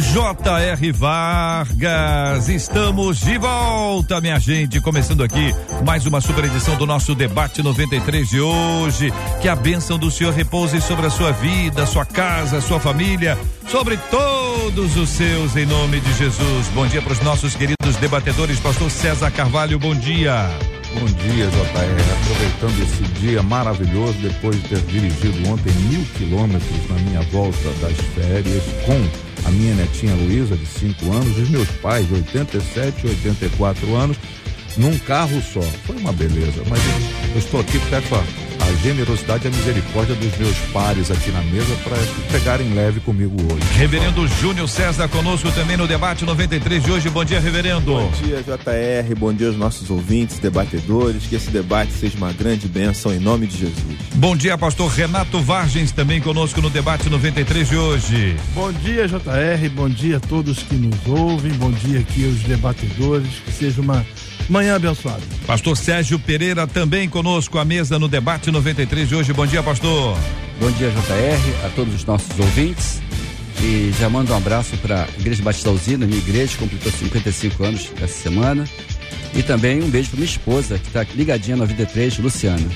J.R. Vargas. Estamos de volta, minha gente. Começando aqui mais uma super edição do nosso debate 93 de hoje. Que a bênção do Senhor repouse sobre a sua vida, sua casa, sua família, sobre todos os seus, em nome de Jesus. Bom dia para os nossos queridos debatedores. Pastor César Carvalho, bom dia. Bom dia, JR. Aproveitando esse dia maravilhoso, depois de ter dirigido ontem mil quilômetros na minha volta das férias com a minha netinha Luísa, de 5 anos, e os meus pais, de 87 e 84 anos, num carro só. Foi uma beleza, mas eu estou aqui peço a, generosidade e a misericórdia dos meus pares aqui na mesa para pegarem leve comigo hoje. Reverendo Júnior César conosco também no debate 93 de hoje. Bom dia, reverendo. Bom dia, JR. Bom dia aos nossos ouvintes, debatedores. Que esse debate seja uma grande bênção em nome de Jesus. Bom dia, pastor Renato Vargens também conosco no debate 93 de hoje. Bom dia, JR. Bom dia a todos que nos ouvem. Bom dia aqui aos debatedores. Que seja uma manhã abençoada. Pastor Sérgio Pereira também conosco à mesa no debate 93 de hoje. Bom dia, pastor. Bom dia, JR, a todos os nossos ouvintes. E já mando um abraço para a Igreja Batista Usina, minha igreja, que completou 55 anos essa semana. E também um beijo para minha esposa, que está ligadinha no 93, Luciana.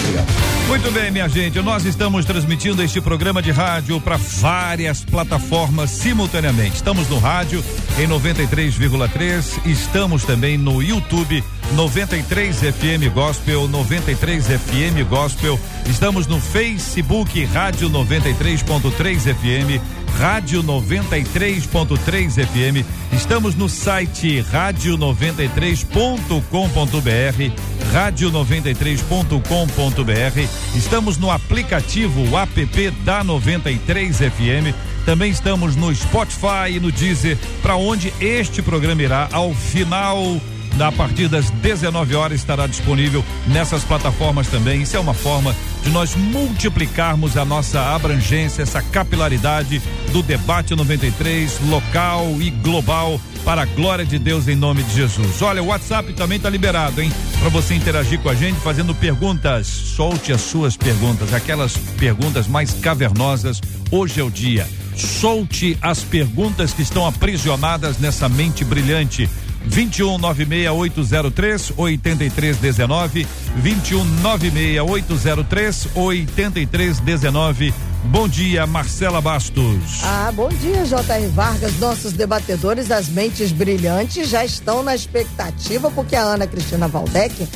Obrigado. Muito bem, minha gente, nós estamos transmitindo este programa de rádio para várias plataformas simultaneamente. Estamos no rádio em 93,3, estamos também no YouTube 93 FM Gospel, 93 FM Gospel. Estamos no Facebook Rádio 93.3 FM, Rádio 93.3 FM. Estamos no site rádio93.com.br, rádio93.com.br. Estamos no aplicativo app da 93 FM. Também estamos no Spotify e no Deezer, para onde este programa irá ao final a partir das 19 horas estará disponível nessas plataformas também. Isso é uma forma de nós multiplicarmos a nossa abrangência, essa capilaridade do debate 93 local e global para a glória de Deus em nome de Jesus. Olha, o WhatsApp também está liberado, hein? Para você interagir com a gente fazendo perguntas. Solte as suas perguntas, aquelas perguntas mais cavernosas. Hoje é o dia. Solte as perguntas que estão aprisionadas nessa mente brilhante 21 96803 8319 21 96803 8319 Bom dia, Marcela Bastos. Ah, bom dia, J.R. Vargas. Nossos debatedores das mentes brilhantes já estão na expectativa, porque a Ana Cristina Valdec,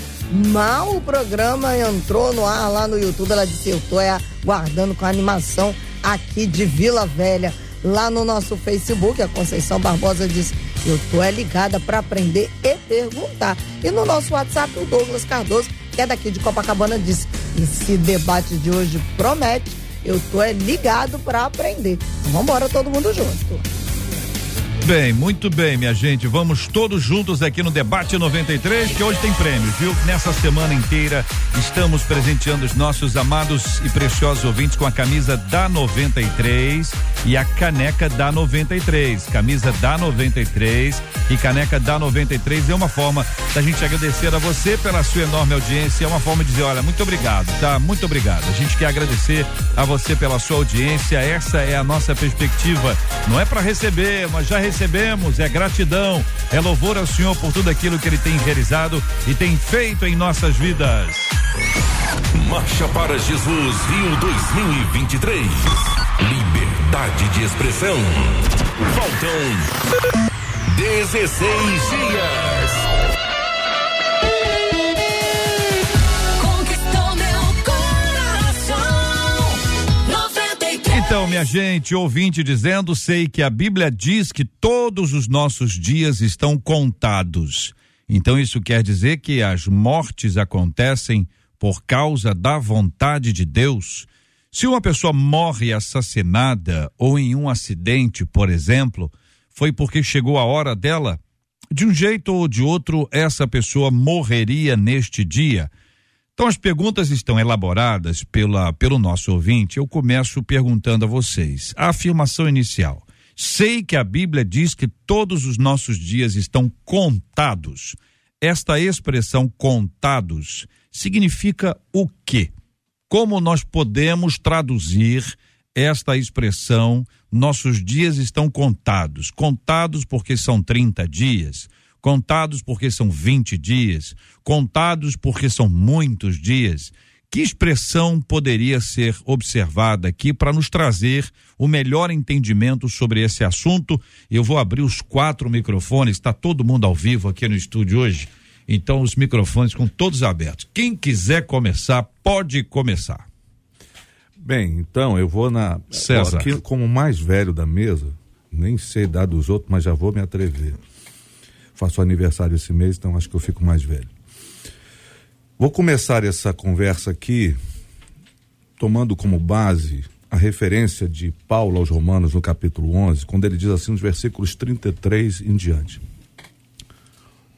mal o programa entrou no ar lá no YouTube, ela disse: é, aguardando com animação aqui de Vila Velha. Lá no nosso Facebook, a Conceição Barbosa disse: Eu tô é ligada para aprender e perguntar. E no nosso WhatsApp, o Douglas Cardoso, que é daqui de Copacabana, disse: Esse debate de hoje promete eu tô é ligado para aprender. Vamos embora todo mundo junto. Bem, muito bem, minha gente. Vamos todos juntos aqui no Debate 93, que hoje tem prêmios, viu? Nessa semana inteira estamos presenteando os nossos amados e preciosos ouvintes com a camisa da 93 e a caneca da 93. Camisa da 93 e caneca da 93 é uma forma da gente agradecer a você pela sua enorme audiência. É uma forma de dizer, olha, muito obrigado, tá? Muito obrigado. A gente quer agradecer a você pela sua audiência. Essa é a nossa perspectiva. Não é para receber, mas já recebemos. É gratidão, é louvor ao Senhor por tudo aquilo que Ele tem realizado e tem feito em nossas vidas. Marcha para Jesus Rio 2023. Liberdade de expressão. Faltam 16 dias. Então, minha gente, ouvinte dizendo, sei que a Bíblia diz que todos os nossos dias estão contados. Então, isso quer dizer que as mortes acontecem por causa da vontade de Deus. Se uma pessoa morre assassinada ou em um acidente, por exemplo, foi porque chegou a hora dela? De um jeito ou de outro, essa pessoa morreria neste dia. Então as perguntas estão elaboradas pela, pelo nosso ouvinte. Eu começo perguntando a vocês. A afirmação inicial. Sei que a Bíblia diz que todos os nossos dias estão contados. Esta expressão contados significa o quê? Como nós podemos traduzir esta expressão nossos dias estão contados? Contados porque são 30 dias, contados porque são 20 dias, contados porque são muitos dias. Que expressão poderia ser observada aqui para nos trazer o melhor entendimento sobre esse assunto? Eu vou abrir os quatro microfones, está todo mundo ao vivo aqui no estúdio hoje, então os microfones com todos abertos. Quem quiser começar, pode começar. Bem, então eu vou na. César. Aqui, como mais velho da mesa, nem sei dar dos outros, mas já vou me atrever. Faço aniversário esse mês, então acho que eu fico mais velho. Vou começar essa conversa aqui tomando como base a referência de Paulo aos Romanos no capítulo 11, quando ele diz assim nos versículos 33 em diante: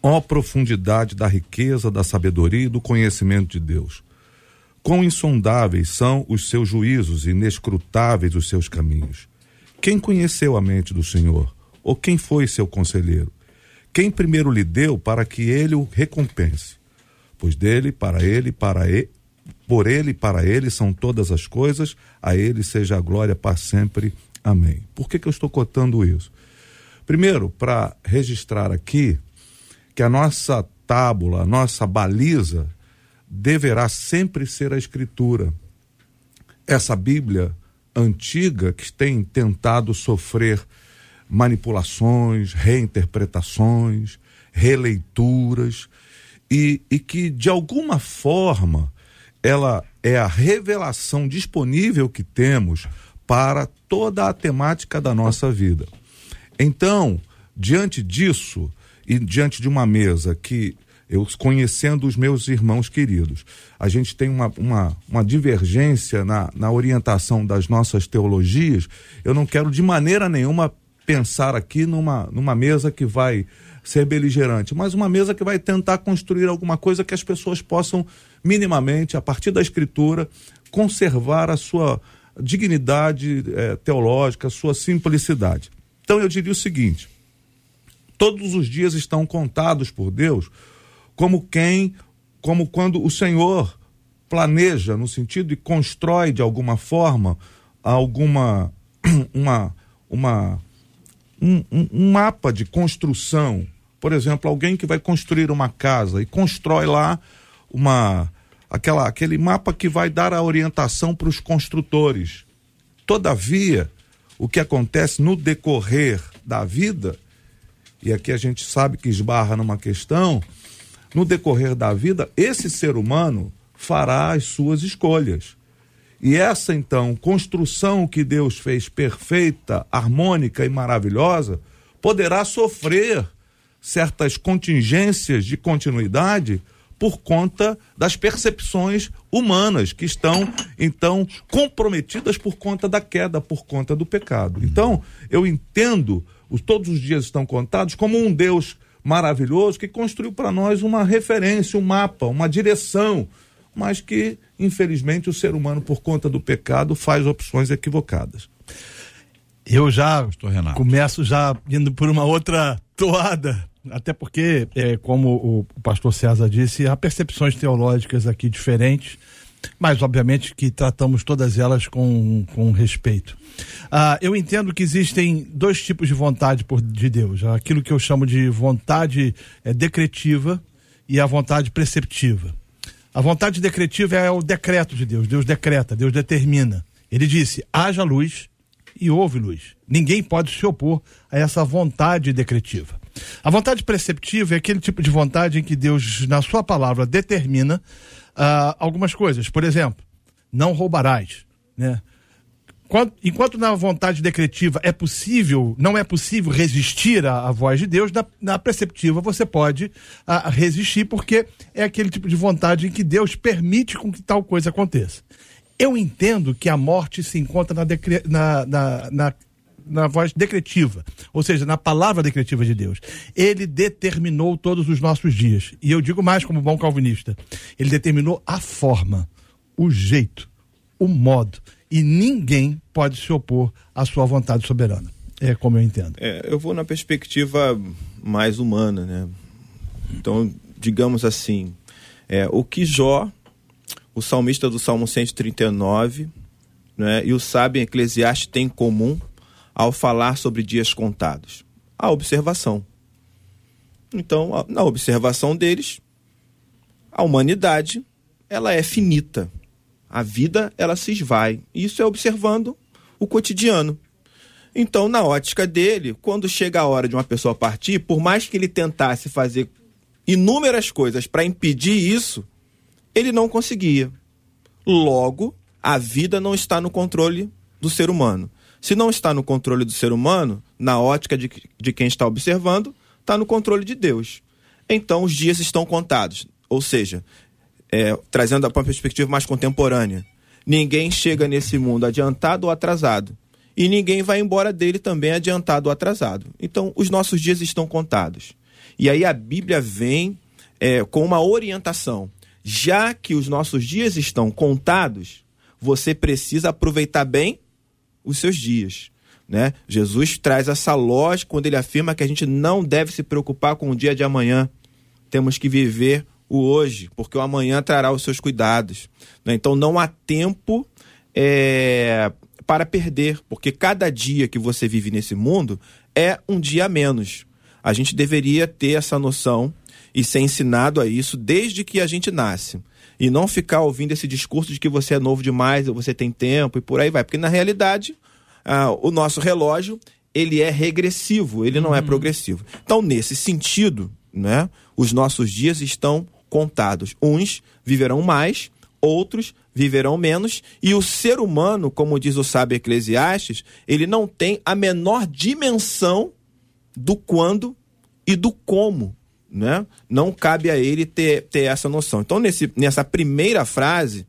Ó profundidade da riqueza, da sabedoria e do conhecimento de Deus! Quão insondáveis são os seus juízos inescrutáveis os seus caminhos. Quem conheceu a mente do Senhor? Ou quem foi seu conselheiro? Quem primeiro lhe deu para que ele o recompense? Pois dele, para ele, para ele, por ele para ele são todas as coisas, a ele seja a glória para sempre. Amém. Por que, que eu estou cotando isso? Primeiro, para registrar aqui que a nossa tábula, a nossa baliza, deverá sempre ser a Escritura. Essa Bíblia antiga que tem tentado sofrer manipulações, reinterpretações, releituras, e, e que de alguma forma ela é a revelação disponível que temos para toda a temática da nossa vida. Então, diante disso e diante de uma mesa que eu conhecendo os meus irmãos queridos, a gente tem uma, uma, uma divergência na, na orientação das nossas teologias. Eu não quero de maneira nenhuma pensar aqui numa, numa mesa que vai ser beligerante, mas uma mesa que vai tentar construir alguma coisa que as pessoas possam minimamente, a partir da escritura, conservar a sua dignidade eh, teológica, a sua simplicidade. Então eu diria o seguinte: todos os dias estão contados por Deus como quem, como quando o Senhor planeja no sentido de constrói de alguma forma alguma uma uma um, um, um mapa de construção. Por exemplo, alguém que vai construir uma casa e constrói lá uma aquela aquele mapa que vai dar a orientação para os construtores. Todavia, o que acontece no decorrer da vida, e aqui a gente sabe que esbarra numa questão, no decorrer da vida, esse ser humano fará as suas escolhas. E essa, então, construção que Deus fez perfeita, harmônica e maravilhosa, poderá sofrer certas contingências de continuidade por conta das percepções humanas que estão então comprometidas por conta da queda, por conta do pecado. Então, eu entendo, os todos os dias estão contados como um Deus maravilhoso que construiu para nós uma referência, um mapa, uma direção, mas que, infelizmente, o ser humano, por conta do pecado, faz opções equivocadas. Eu já Renato. começo já indo por uma outra toada, até porque, é, como o pastor César disse, há percepções teológicas aqui diferentes, mas obviamente que tratamos todas elas com, com respeito. Ah, eu entendo que existem dois tipos de vontade por, de Deus: aquilo que eu chamo de vontade é, decretiva e a vontade preceptiva. A vontade decretiva é o decreto de Deus. Deus decreta, Deus determina. Ele disse: haja luz e houve luz. Ninguém pode se opor a essa vontade decretiva. A vontade preceptiva é aquele tipo de vontade em que Deus, na sua palavra, determina ah, algumas coisas. Por exemplo, não roubarás, né? Quando- enquanto na vontade decretiva é possível, não é possível resistir à, à voz de Deus, na, na preceptiva você pode ah, resistir, porque é aquele tipo de vontade em que Deus permite com que tal coisa aconteça. Eu entendo que a morte se encontra na, decre- na- na- na na voz decretiva, ou seja, na palavra decretiva de Deus. Ele determinou todos os nossos dias. E eu digo mais como bom calvinista, ele determinou a forma, o jeito, o modo, e ninguém pode se opor à sua vontade soberana. É como eu entendo. É, eu vou na perspectiva mais humana, né? Então, digamos assim, é, o que Jó, o salmista do Salmo 139, né, e o sábio Eclesiastes têm em comum ao falar sobre dias contados? A observação. Então, na observação deles, a humanidade, ela é finita. A vida, ela se esvai. Isso é observando o cotidiano. Então, na ótica dele, quando chega a hora de uma pessoa partir, por mais que ele tentasse fazer inúmeras coisas para impedir isso, ele não conseguia. Logo, a vida não está no controle do ser humano. Se não está no controle do ser humano, na ótica de, de quem está observando, está no controle de Deus. Então, os dias estão contados. Ou seja, é, trazendo para uma perspectiva mais contemporânea, ninguém chega nesse mundo adiantado ou atrasado. E ninguém vai embora dele também adiantado ou atrasado. Então, os nossos dias estão contados. E aí a Bíblia vem é, com uma orientação. Já que os nossos dias estão contados, você precisa aproveitar bem os seus dias. Né? Jesus traz essa lógica quando ele afirma que a gente não deve se preocupar com o dia de amanhã. Temos que viver o hoje, porque o amanhã trará os seus cuidados. né? Então não há tempo é, para perder, porque cada dia que você vive nesse mundo é um dia a menos. A gente deveria ter essa noção e ser ensinado a isso desde que a gente nasce. E não ficar ouvindo esse discurso de que você é novo demais, ou você tem tempo e por aí vai. Porque na realidade, ah, o nosso relógio ele é regressivo, ele não é progressivo. Então, nesse sentido, né, os nossos dias estão contados. Uns viverão mais, outros viverão menos, e o ser humano, como diz o sábio Eclesiastes, ele não tem a menor dimensão do quando e do como, né? Não cabe a ele ter, ter essa noção. Então, nesse, nessa primeira frase,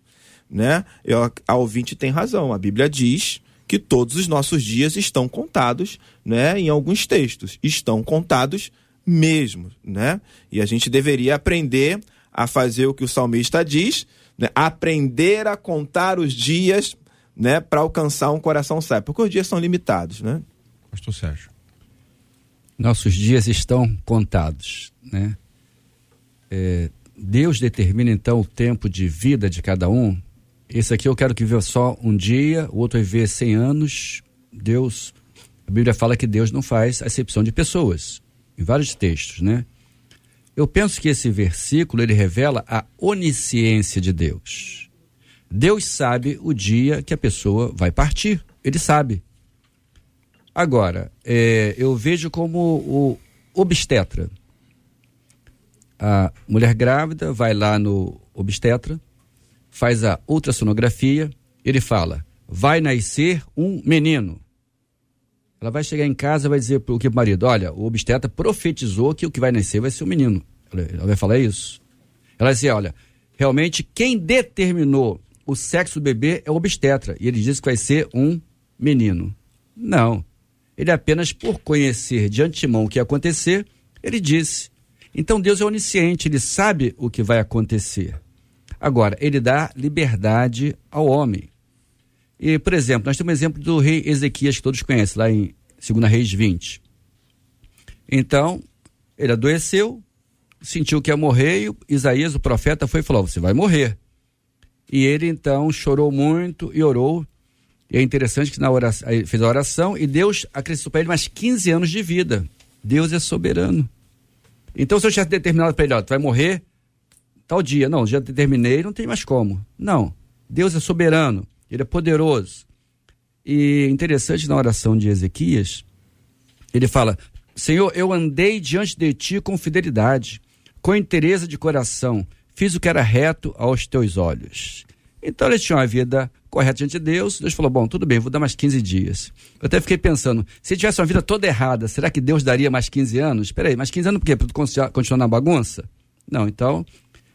né, eu, a ouvinte tem razão. A Bíblia diz que todos os nossos dias estão contados, né? Em alguns textos estão contados mesmo, né? E a gente deveria aprender a fazer o que o salmista diz, né? aprender a contar os dias, né, para alcançar um coração sábio, porque os dias são limitados, né? Pastor Sérgio. Nossos dias estão contados, né? É, Deus determina então o tempo de vida de cada um. Esse aqui eu quero que viva só um dia, o outro vai viver 100 anos. Deus, a Bíblia fala que Deus não faz acepção de pessoas, em vários textos, né? Eu penso que esse versículo ele revela a onisciência de Deus. Deus sabe o dia que a pessoa vai partir. Ele sabe. Agora, é, eu vejo como o obstetra. A mulher grávida vai lá no obstetra, faz a ultrassonografia, ele fala: vai nascer um menino. Ela vai chegar em casa e vai dizer que o marido: olha, o obstetra profetizou que o que vai nascer vai ser um menino. Ela, vai falar isso. Ela vai dizer: olha, realmente quem determinou o sexo do bebê é o obstetra. E ele disse que vai ser um menino. Não. Ele apenas por conhecer de antemão o que ia acontecer, ele disse. Então Deus é onisciente, ele sabe o que vai acontecer. Agora, ele dá liberdade ao homem. E, por exemplo, nós temos um exemplo do rei Ezequias, que todos conhecem, lá em 2 Reis 20. Então, ele adoeceu, sentiu que ia morrer, e Isaías, o profeta, foi e falou: Você vai morrer. E ele então chorou muito e orou. E é interessante que na oração, fez a oração e Deus acrescentou para ele mais 15 anos de vida. Deus é soberano. Então, se eu tivesse determinado para ele, ó, tu vai morrer tal dia. Não, já determinei, não tem mais como. Não. Deus é soberano, ele é poderoso. E interessante na oração de Ezequias, ele fala: Senhor, eu andei diante de ti com fidelidade, com interesse de coração, fiz o que era reto aos teus olhos. Então ele tinha uma vida correta diante de Deus. Deus falou: Bom, tudo bem, vou dar mais 15 dias. Eu até fiquei pensando: se tivesse uma vida toda errada, será que Deus daria mais 15 anos? Espera aí, mais 15 anos por quê? Para continuar- na bagunça? Não, então,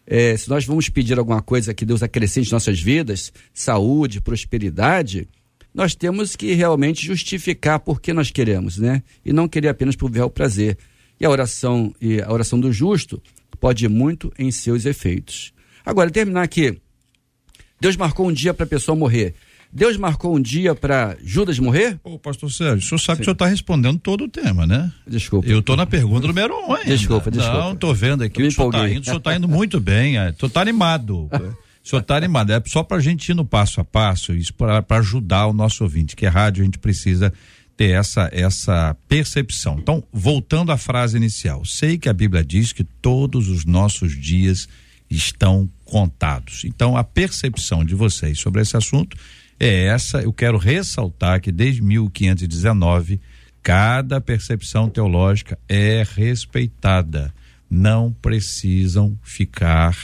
é, se nós vamos pedir alguma coisa que Deus acrescente em nossas vidas, saúde, prosperidade, nós temos que realmente justificar por que nós queremos, né? E não querer apenas por ver o prazer. E a oração e a oração do justo pode muito em seus efeitos. Agora, terminar aqui. Deus marcou um dia para a pessoa morrer. Deus marcou um dia para Judas morrer? Ô, pastor Sérgio, o senhor sabe que o senhor está respondendo todo o tema, né? Desculpa. Eu tô na pergunta número um ainda. Desculpa, desculpa. Não, tô vendo aqui, Eu o senhor tá indo, o senhor tá indo muito bem, é, o senhor tá animado. O senhor tá animado, é só pra gente ir no passo a passo, isso para ajudar o nosso ouvinte, que é rádio, a gente precisa ter essa, essa percepção. Então, voltando à frase inicial, sei que a Bíblia diz que todos os nossos dias estão contados. Então, a percepção de vocês sobre esse assunto é essa. Eu quero ressaltar que desde 1519, cada percepção teológica é respeitada. Não precisam ficar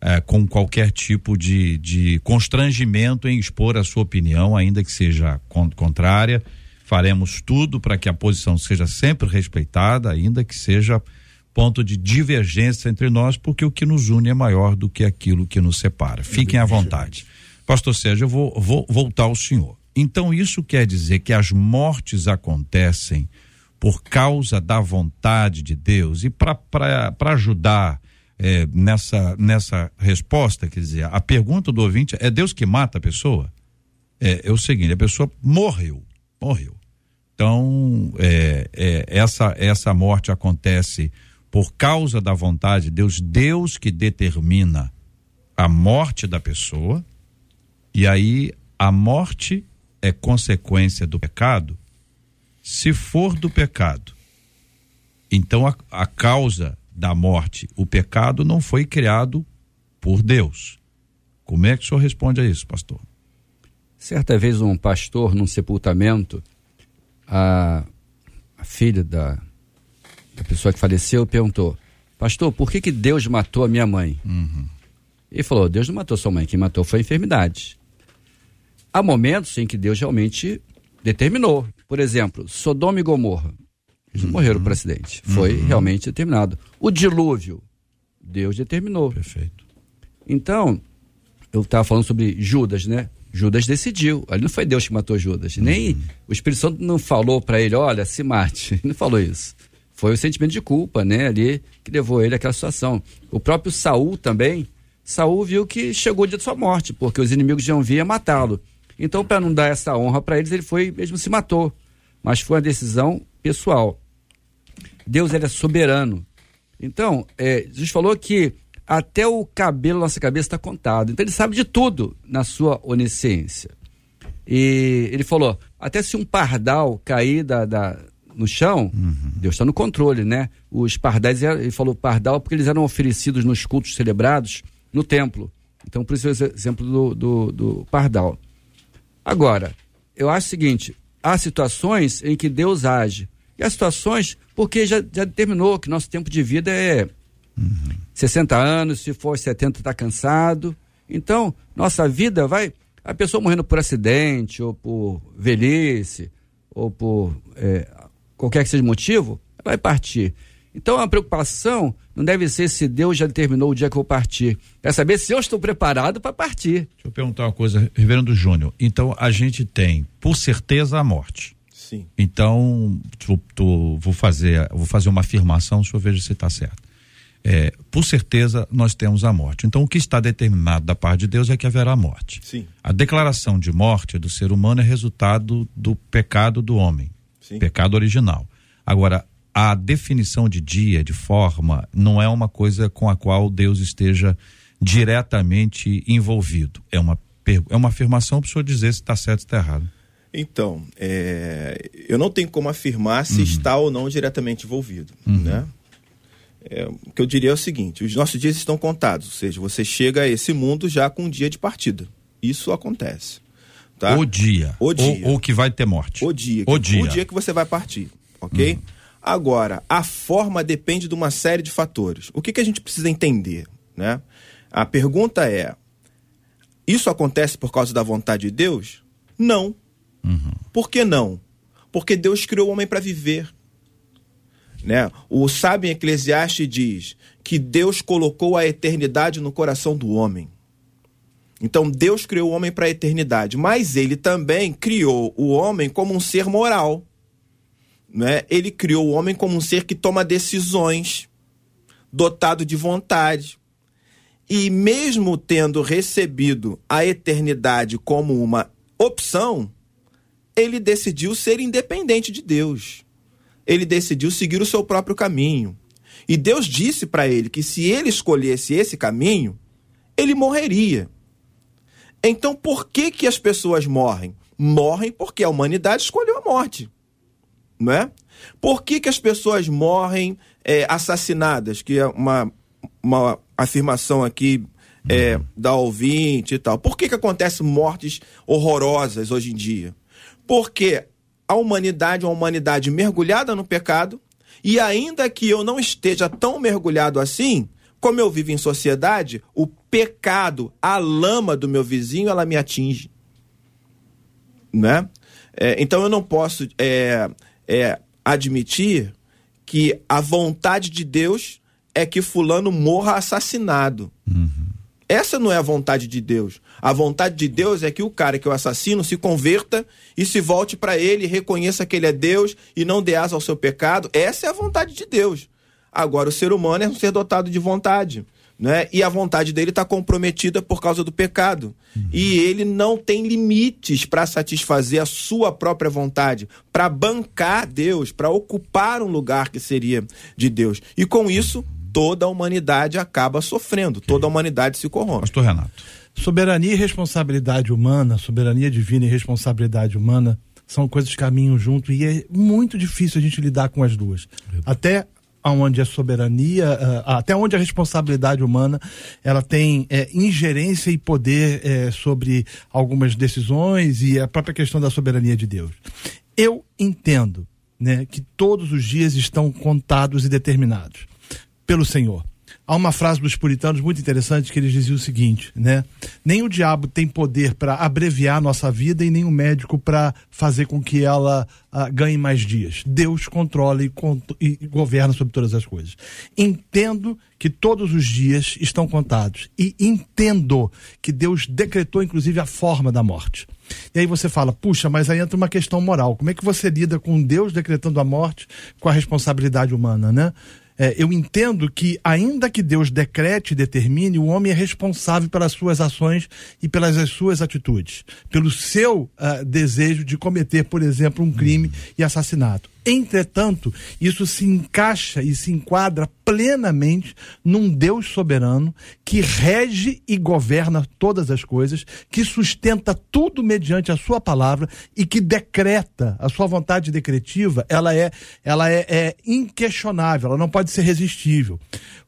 eh, com qualquer tipo de, de constrangimento em expor a sua opinião, ainda que seja con- contrária. Faremos tudo para que a posição seja sempre respeitada, ainda que seja ponto de divergência entre nós, porque o que nos une é maior do que aquilo que nos separa. Fiquem à vontade. Pastor Sérgio, eu vou, vou voltar ao senhor. Então, isso quer dizer que as mortes acontecem por causa da vontade de Deus. E para ajudar eh, nessa, nessa resposta, quer dizer, a pergunta do ouvinte é Deus que mata a pessoa? É, é o seguinte, a pessoa morreu, morreu. Então, é, é, essa, essa morte acontece por causa da vontade de Deus, Deus que determina a morte da pessoa, e aí a morte é consequência do pecado. Se for do pecado, então a, a causa da morte, o pecado não foi criado por Deus. Como é que o senhor responde a isso, pastor? Certa vez um pastor num sepultamento, a, a filha da, da pessoa que faleceu perguntou: Pastor, por que, que Deus matou a minha mãe? Ele falou: Deus não matou sua mãe, quem matou foi a enfermidade. Há momentos em que Deus realmente determinou. Por exemplo, Sodoma e Gomorra. Eles não morreram por acidente. Foi realmente determinado. O dilúvio, Deus determinou. Perfeito. Então, eu estava falando sobre Judas, né? Judas decidiu. Ali não foi Deus que matou Judas. Nem o Espírito Santo não falou para ele, olha, se mate. Ele não falou isso. Foi o sentimento de culpa, né? Ali que levou ele àquela situação. O próprio Saul também. Saul viu que chegou o dia de sua morte, porque os inimigos vir a matá-lo. Então, para não dar essa honra para eles, ele foi mesmo se matou. Mas foi uma decisão pessoal. Deus ele é soberano. Então, é, Jesus falou que até o cabelo da nossa cabeça está contado. Então, ele sabe de tudo na sua onisciência. E ele falou: até se um pardal cair da, da- no chão, Deus está no controle, né? Os pardais, ele falou pardal porque eles eram oferecidos nos cultos celebrados no templo. Então, por isso é o exemplo do, do, do pardal. Agora, eu acho o seguinte: há situações em que Deus age. E há situações porque já, já determinou que nosso tempo de vida é 60 anos, se for 70 está cansado. Então, nossa vida vai. A pessoa morrendo por acidente, ou por velhice, ou por é, qualquer que seja o motivo, vai partir. Então, a preocupação não deve ser se Deus já determinou o dia que eu vou partir. É saber se eu estou preparado para partir. Deixa eu perguntar uma coisa, Reverendo Júnior. Então, a gente tem, por certeza, a morte. Sim. Então, tu, tu- vou, fazer, vou fazer uma afirmação, o senhor veja se está certo. É, por certeza, nós temos a morte. Então, o que está determinado da parte de Deus é que haverá morte. Sim. A declaração de morte do ser humano é resultado do pecado do homem, Sim. pecado original. Agora, a definição de dia, de forma, não é uma coisa com a qual Deus esteja diretamente envolvido. É uma, é uma afirmação para o senhor dizer se está certo ou está errado. Então, é, eu não tenho como afirmar se está ou não diretamente envolvido, né? É, o que eu diria é o seguinte: os nossos dias estão contados, ou seja, você chega a esse mundo já com um dia de partida. Isso acontece. Tá? O dia. O dia. Ou, ou que vai ter morte. O dia. O dia. O dia que você vai partir, ok? Agora, a forma depende de uma série de fatores. O que, que a gente precisa entender, né? A pergunta é, isso acontece por causa da vontade de Deus? Não. Por que não? Porque Deus criou o homem para viver. Né? O sábio Eclesiastes diz que Deus colocou a eternidade no coração do homem. Então Deus criou o homem para a eternidade, mas ele também criou o homem como um ser moral. Né? Ele criou o homem como um ser que toma decisões, dotado de vontade. E mesmo tendo recebido a eternidade como uma opção, ele decidiu ser independente de Deus. Ele decidiu seguir o seu próprio caminho. E Deus disse para ele que se ele escolhesse esse caminho, ele morreria. Então, por que que as pessoas morrem? Morrem porque a humanidade escolheu a morte, não é? Por que que as pessoas morrem é, assassinadas? Que é uma, uma afirmação aqui é, da ouvinte e tal. Por que que acontecem mortes horrorosas hoje em dia? Porque a humanidade é uma humanidade mergulhada no pecado e ainda que eu não esteja tão mergulhado assim, como eu vivo em sociedade, o pecado, a lama do meu vizinho, ela me atinge. Né? É, então eu não posso é, é, admitir que a vontade de Deus é que fulano morra assassinado. Essa não é a vontade de Deus. A vontade de Deus é que o cara que o assassino se converta e se volte para ele, reconheça que ele é Deus e não dê asa ao seu pecado. Essa é a vontade de Deus. Agora, o ser humano é um ser dotado de vontade. Né? E a vontade dele está comprometida por causa do pecado. E ele não tem limites para satisfazer a sua própria vontade, para bancar Deus, para ocupar um lugar que seria de Deus. E com isso, toda a humanidade acaba sofrendo, toda a humanidade se corrompe. Pastor Renato. Soberania e responsabilidade humana, soberania divina e responsabilidade humana são coisas que caminham junto e é muito difícil a gente lidar com as duas. Até onde a soberania, ah, até onde a responsabilidade humana ela tem é, ingerência e poder é, sobre algumas decisões e a própria questão da soberania de Deus. Eu entendo né, que todos os dias estão contados e determinados pelo Senhor. Há uma frase dos puritanos muito interessante que eles diziam o seguinte, né? Nem o diabo tem poder para abreviar nossa vida e nem o médico para fazer com que ela ah, ganhe mais dias. Deus controla e, e governa sobre todas as coisas. Entendo que todos os dias estão contados e entendo que Deus decretou inclusive a forma da morte. E aí você fala, puxa, mas aí entra uma questão moral. Como é que você lida com Deus decretando a morte com a responsabilidade humana, né? É, eu entendo que, ainda que Deus decrete e determine, o homem é responsável pelas suas ações e pelas as suas atitudes, pelo seu ah, desejo de cometer, por exemplo, um crime e assassinato. Entretanto, isso se encaixa e se enquadra plenamente num Deus soberano que rege e governa todas as coisas, que sustenta tudo mediante a sua palavra e que decreta a sua vontade decretiva, ela é, ela é, é inquestionável, ela não pode ser resistível.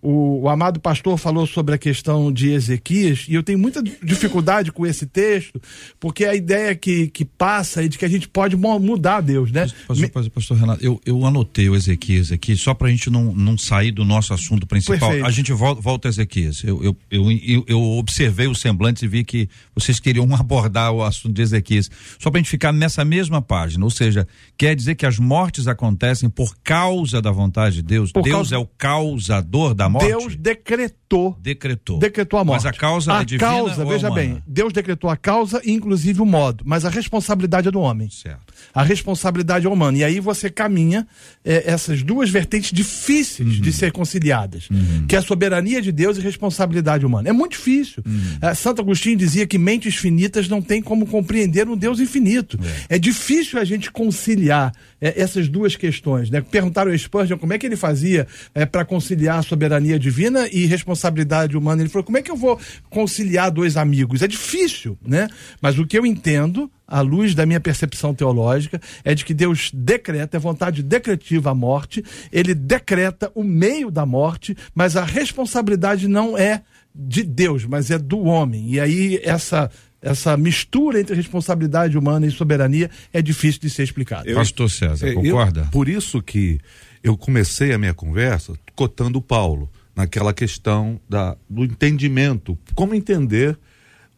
O, o amado pastor falou sobre a questão de Ezequias e eu tenho muita dificuldade com esse texto, porque a ideia que, que passa é de que a gente pode mudar Deus, né? Pastor, pastor, pastor Renato, eu, eu anotei o Ezequias aqui, só pra gente não, não sair do nosso assunto principal. Perfeito. A gente volta, volta a Ezequias. Eu, eu, eu, eu, observei os semblantes e vi que vocês queriam abordar o assunto de Ezequias. Só pra gente ficar nessa mesma página. Ou seja, quer dizer que as mortes acontecem por causa da vontade de Deus? Por Deus causa- é o causador da morte? Deus decretou decretou. decretou a morte. Mas a causa a é divina causa, é veja humana? bem, Deus decretou a causa e inclusive o modo, mas a responsabilidade é do homem. Certo. A responsabilidade é humana. E aí você caminha eh, essas duas vertentes difíceis Uhum. de ser conciliadas, que é a soberania de Deus e responsabilidade humana. É muito difícil. Uhum. Eh, Santo Agostinho dizia que mentes finitas não têm como compreender um Deus infinito. É, difícil a gente conciliar eh, essas duas questões. Né? Perguntaram ao Spurgeon como é que ele fazia para conciliar a soberania divina e responsabilidade humana. Ele falou: como é que eu vou conciliar dois amigos? É difícil, né? Mas o que eu entendo à luz da minha percepção teológica, é de que Deus decreta, é vontade decretiva a morte, ele decreta o meio da morte, mas a responsabilidade não é de Deus, mas é do homem. E aí essa essa mistura entre responsabilidade humana e soberania é difícil de ser explicada. Pastor César, É, eu- concorda? por isso que eu comecei a minha conversa cotando Paulo naquela questão da, do entendimento, como entender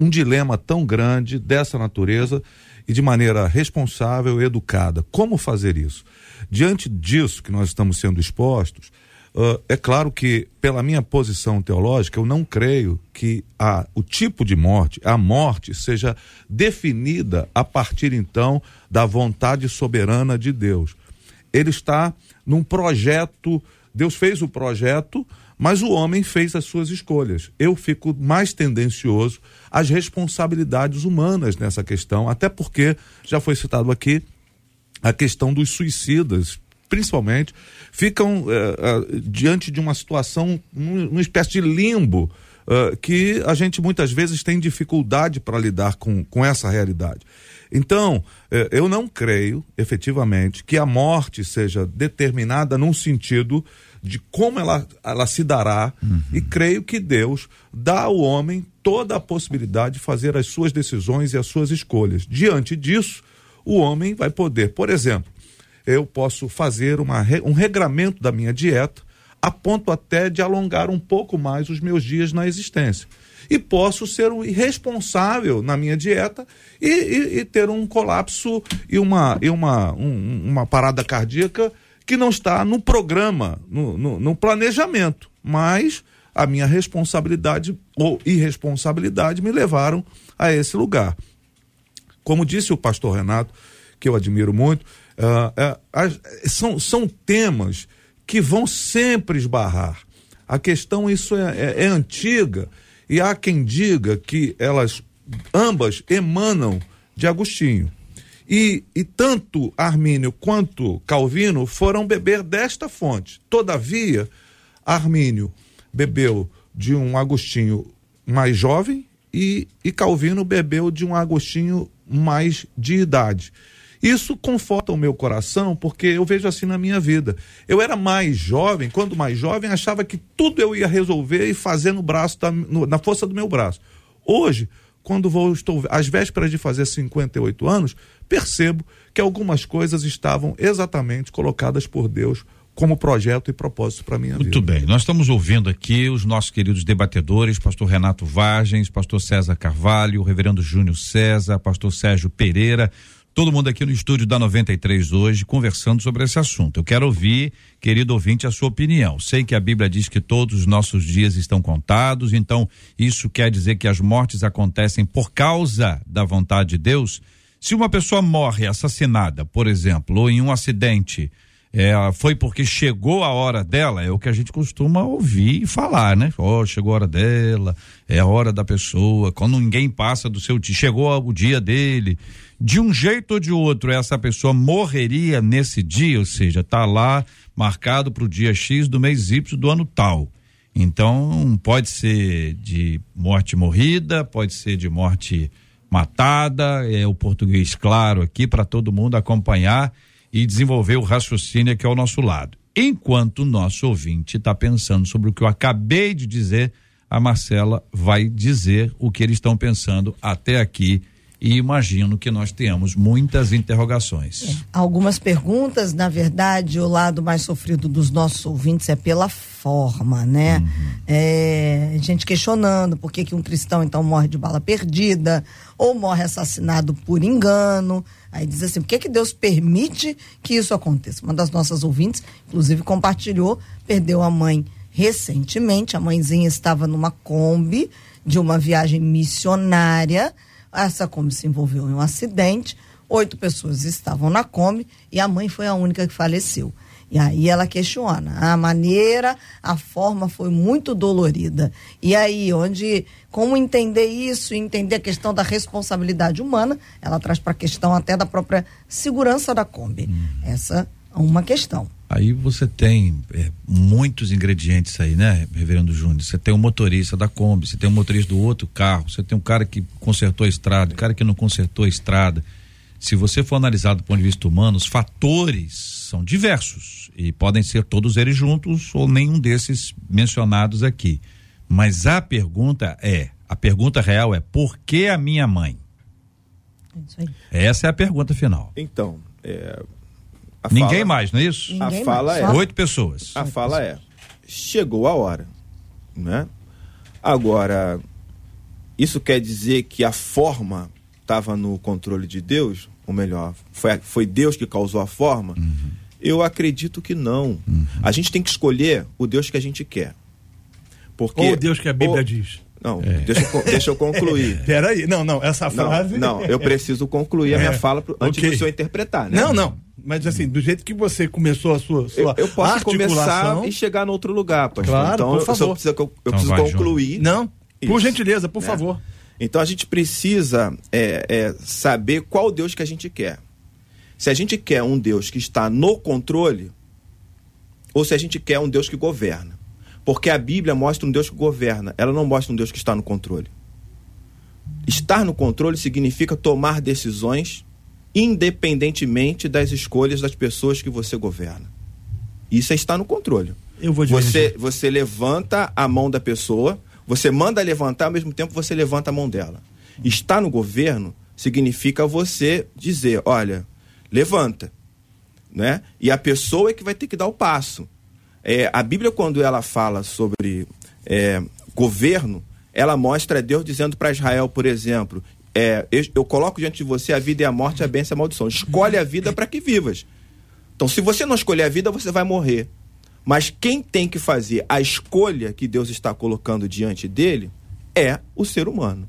um dilema tão grande dessa natureza e de maneira responsável e educada. Como fazer isso? Diante disso que nós estamos sendo expostos, ah, é claro que, pela minha posição teológica, eu não creio que a, o tipo de morte, a morte, seja definida a partir então da vontade soberana de Deus. Ele está num projeto, Deus fez o projeto, mas o homem fez as suas escolhas. Eu fico mais tendencioso às responsabilidades humanas nessa questão, até porque já foi citado aqui a questão dos suicidas, principalmente, ficam eh, eh, diante de uma situação, numa espécie de limbo, eh, que a gente muitas vezes tem dificuldade para lidar com, com essa realidade. Então, eu não creio, efetivamente, que a morte seja determinada num sentido de como ela, ela se dará, e creio que Deus dá ao homem toda a possibilidade de fazer as suas decisões e as suas escolhas. Diante disso, o homem vai poder, por exemplo, eu posso fazer uma, um regramento da minha dieta, a ponto até de alongar um pouco mais os meus dias na existência. E posso ser um irresponsável na minha dieta e, e- e ter um colapso e uma, e uma, um- uma parada cardíaca que não está no programa, no, no- no planejamento. Mas a minha responsabilidade ou irresponsabilidade me levaram a esse lugar como disse o pastor Renato, que eu admiro muito, ah, ah, as- são, são temas que vão sempre esbarrar. A questão, isso é, é- é antiga, e há quem diga que elas ambas emanam de Agostinho. E, e tanto Armínio quanto Calvino foram beber desta fonte. Todavia, Armínio bebeu de um Agostinho mais jovem e, e Calvino bebeu de um Agostinho mais de idade. Isso conforta o meu coração porque eu vejo assim na minha vida. Eu era mais jovem, quando mais jovem, achava que tudo eu ia resolver e fazer no braço, da- no- na força do meu braço. Hoje, quando vou, estou às vésperas de fazer 58 anos, percebo que algumas coisas estavam exatamente colocadas por Deus como projeto e propósito para minha Muito vida. bem, nós estamos ouvindo aqui os nossos queridos debatedores, pastor Renato Vargens, pastor César Carvalho, reverendo Júnior César, pastor Sérgio Pereira, todo mundo aqui no estúdio da 93 hoje conversando sobre esse assunto. Eu quero ouvir, querido ouvinte, a sua opinião. Sei que a Bíblia diz que todos os nossos dias estão contados, então isso quer dizer que as mortes acontecem por causa da vontade de Deus? Se uma pessoa morre assassinada, por exemplo, ou em um acidente, é, foi porque chegou a hora dela, é o que a gente costuma ouvir e falar, né? Ó, chegou a hora dela, é a hora da pessoa, quando ninguém passa do seu dia, chegou o dia dele. De um jeito ou de outro, essa pessoa morreria nesse dia, ou seja, tá lá marcado para o dia X do mês Y do ano tal. Então, pode ser de morte morrida, pode ser de morte matada, é o português claro aqui para todo mundo acompanhar e desenvolver o raciocínio aqui ao nosso lado. Enquanto o nosso ouvinte está pensando sobre o que eu acabei de dizer, a Marcela vai dizer o que eles estão pensando até aqui e imagino que nós tenhamos muitas interrogações. Algumas perguntas, na verdade, o lado mais sofrido dos nossos ouvintes é pela forma, né? É, gente questionando por que, que um cristão então morre de bala perdida ou morre assassinado por engano. Aí diz assim, por que, que Deus permite que isso aconteça? Uma das nossas ouvintes, inclusive, compartilhou, perdeu a mãe recentemente. A mãezinha estava numa Kombi de uma viagem missionária. Essa Kombi se envolveu em um acidente. Oito pessoas estavam na Kombi e a mãe foi a única que faleceu. E aí ela questiona. A maneira, a forma foi muito dolorida. E aí, onde, como entender isso e entender a questão da responsabilidade humana, ela traz para a questão até da própria segurança da Kombi. Essa é uma questão. Aí você tem é, muitos ingredientes aí, né, Reverendo Júnior? Você tem o motorista da Kombi, você tem o motorista do outro carro, você tem um cara que consertou a estrada, o cara que não consertou a estrada. Se você for analisar do ponto de vista humano, os fatores são diversos e podem ser todos eles juntos ou nenhum desses mencionados aqui. Mas a pergunta é, a pergunta real é por que a minha mãe? É isso aí. Essa é a pergunta final. Então, é, a Ninguém fala- mais, não é isso? A fala mais, é- Oito pessoas. A fala é: chegou a hora, né? Agora, isso quer dizer que a forma estava no controle de Deus, ou melhor, foi, foi Deus que causou a forma. Eu acredito que não. A gente tem que escolher o Deus que a gente quer. Porque Ou Deus que a Bíblia ou- diz. Não, deixa, eu, deixa eu concluir. Peraí, não, não, essa Não, frase. não, eu preciso concluir a minha fala pro- antes ok. do senhor interpretar, né? Não, não. Mas assim, do jeito que você começou a sua, Eu, sua eu posso começar e chegar no outro lugar, pastor. Claro, então, por eu, favor. preciso, eu, eu Então preciso vai, concluir. Não, por Isso. gentileza, por Né? favor. Então a gente precisa é, é, saber qual Deus que a gente quer. Se a gente quer um Deus que está no controle, ou se a gente quer um Deus que governa. Porque a Bíblia mostra um Deus que governa, ela não mostra um Deus que está no controle. Estar no controle significa tomar decisões independentemente das escolhas das pessoas que você governa. Isso estar no controle. Eu vou Você, você levanta a mão da pessoa, você manda levantar, ao mesmo tempo você levanta a mão dela. Estar no governo significa você dizer, olha, levanta, né? E a pessoa é que vai ter que dar o passo. É, a Bíblia, quando ela fala sobre é, governo, ela mostra Deus dizendo para Israel, por exemplo, é, eu, eu coloco diante de você a vida e a morte, a bênção e a maldição. Escolhe a vida para que vivas. Então, se você não escolher a vida, você vai morrer. Mas quem tem que fazer a escolha que Deus está colocando diante dele é o ser humano.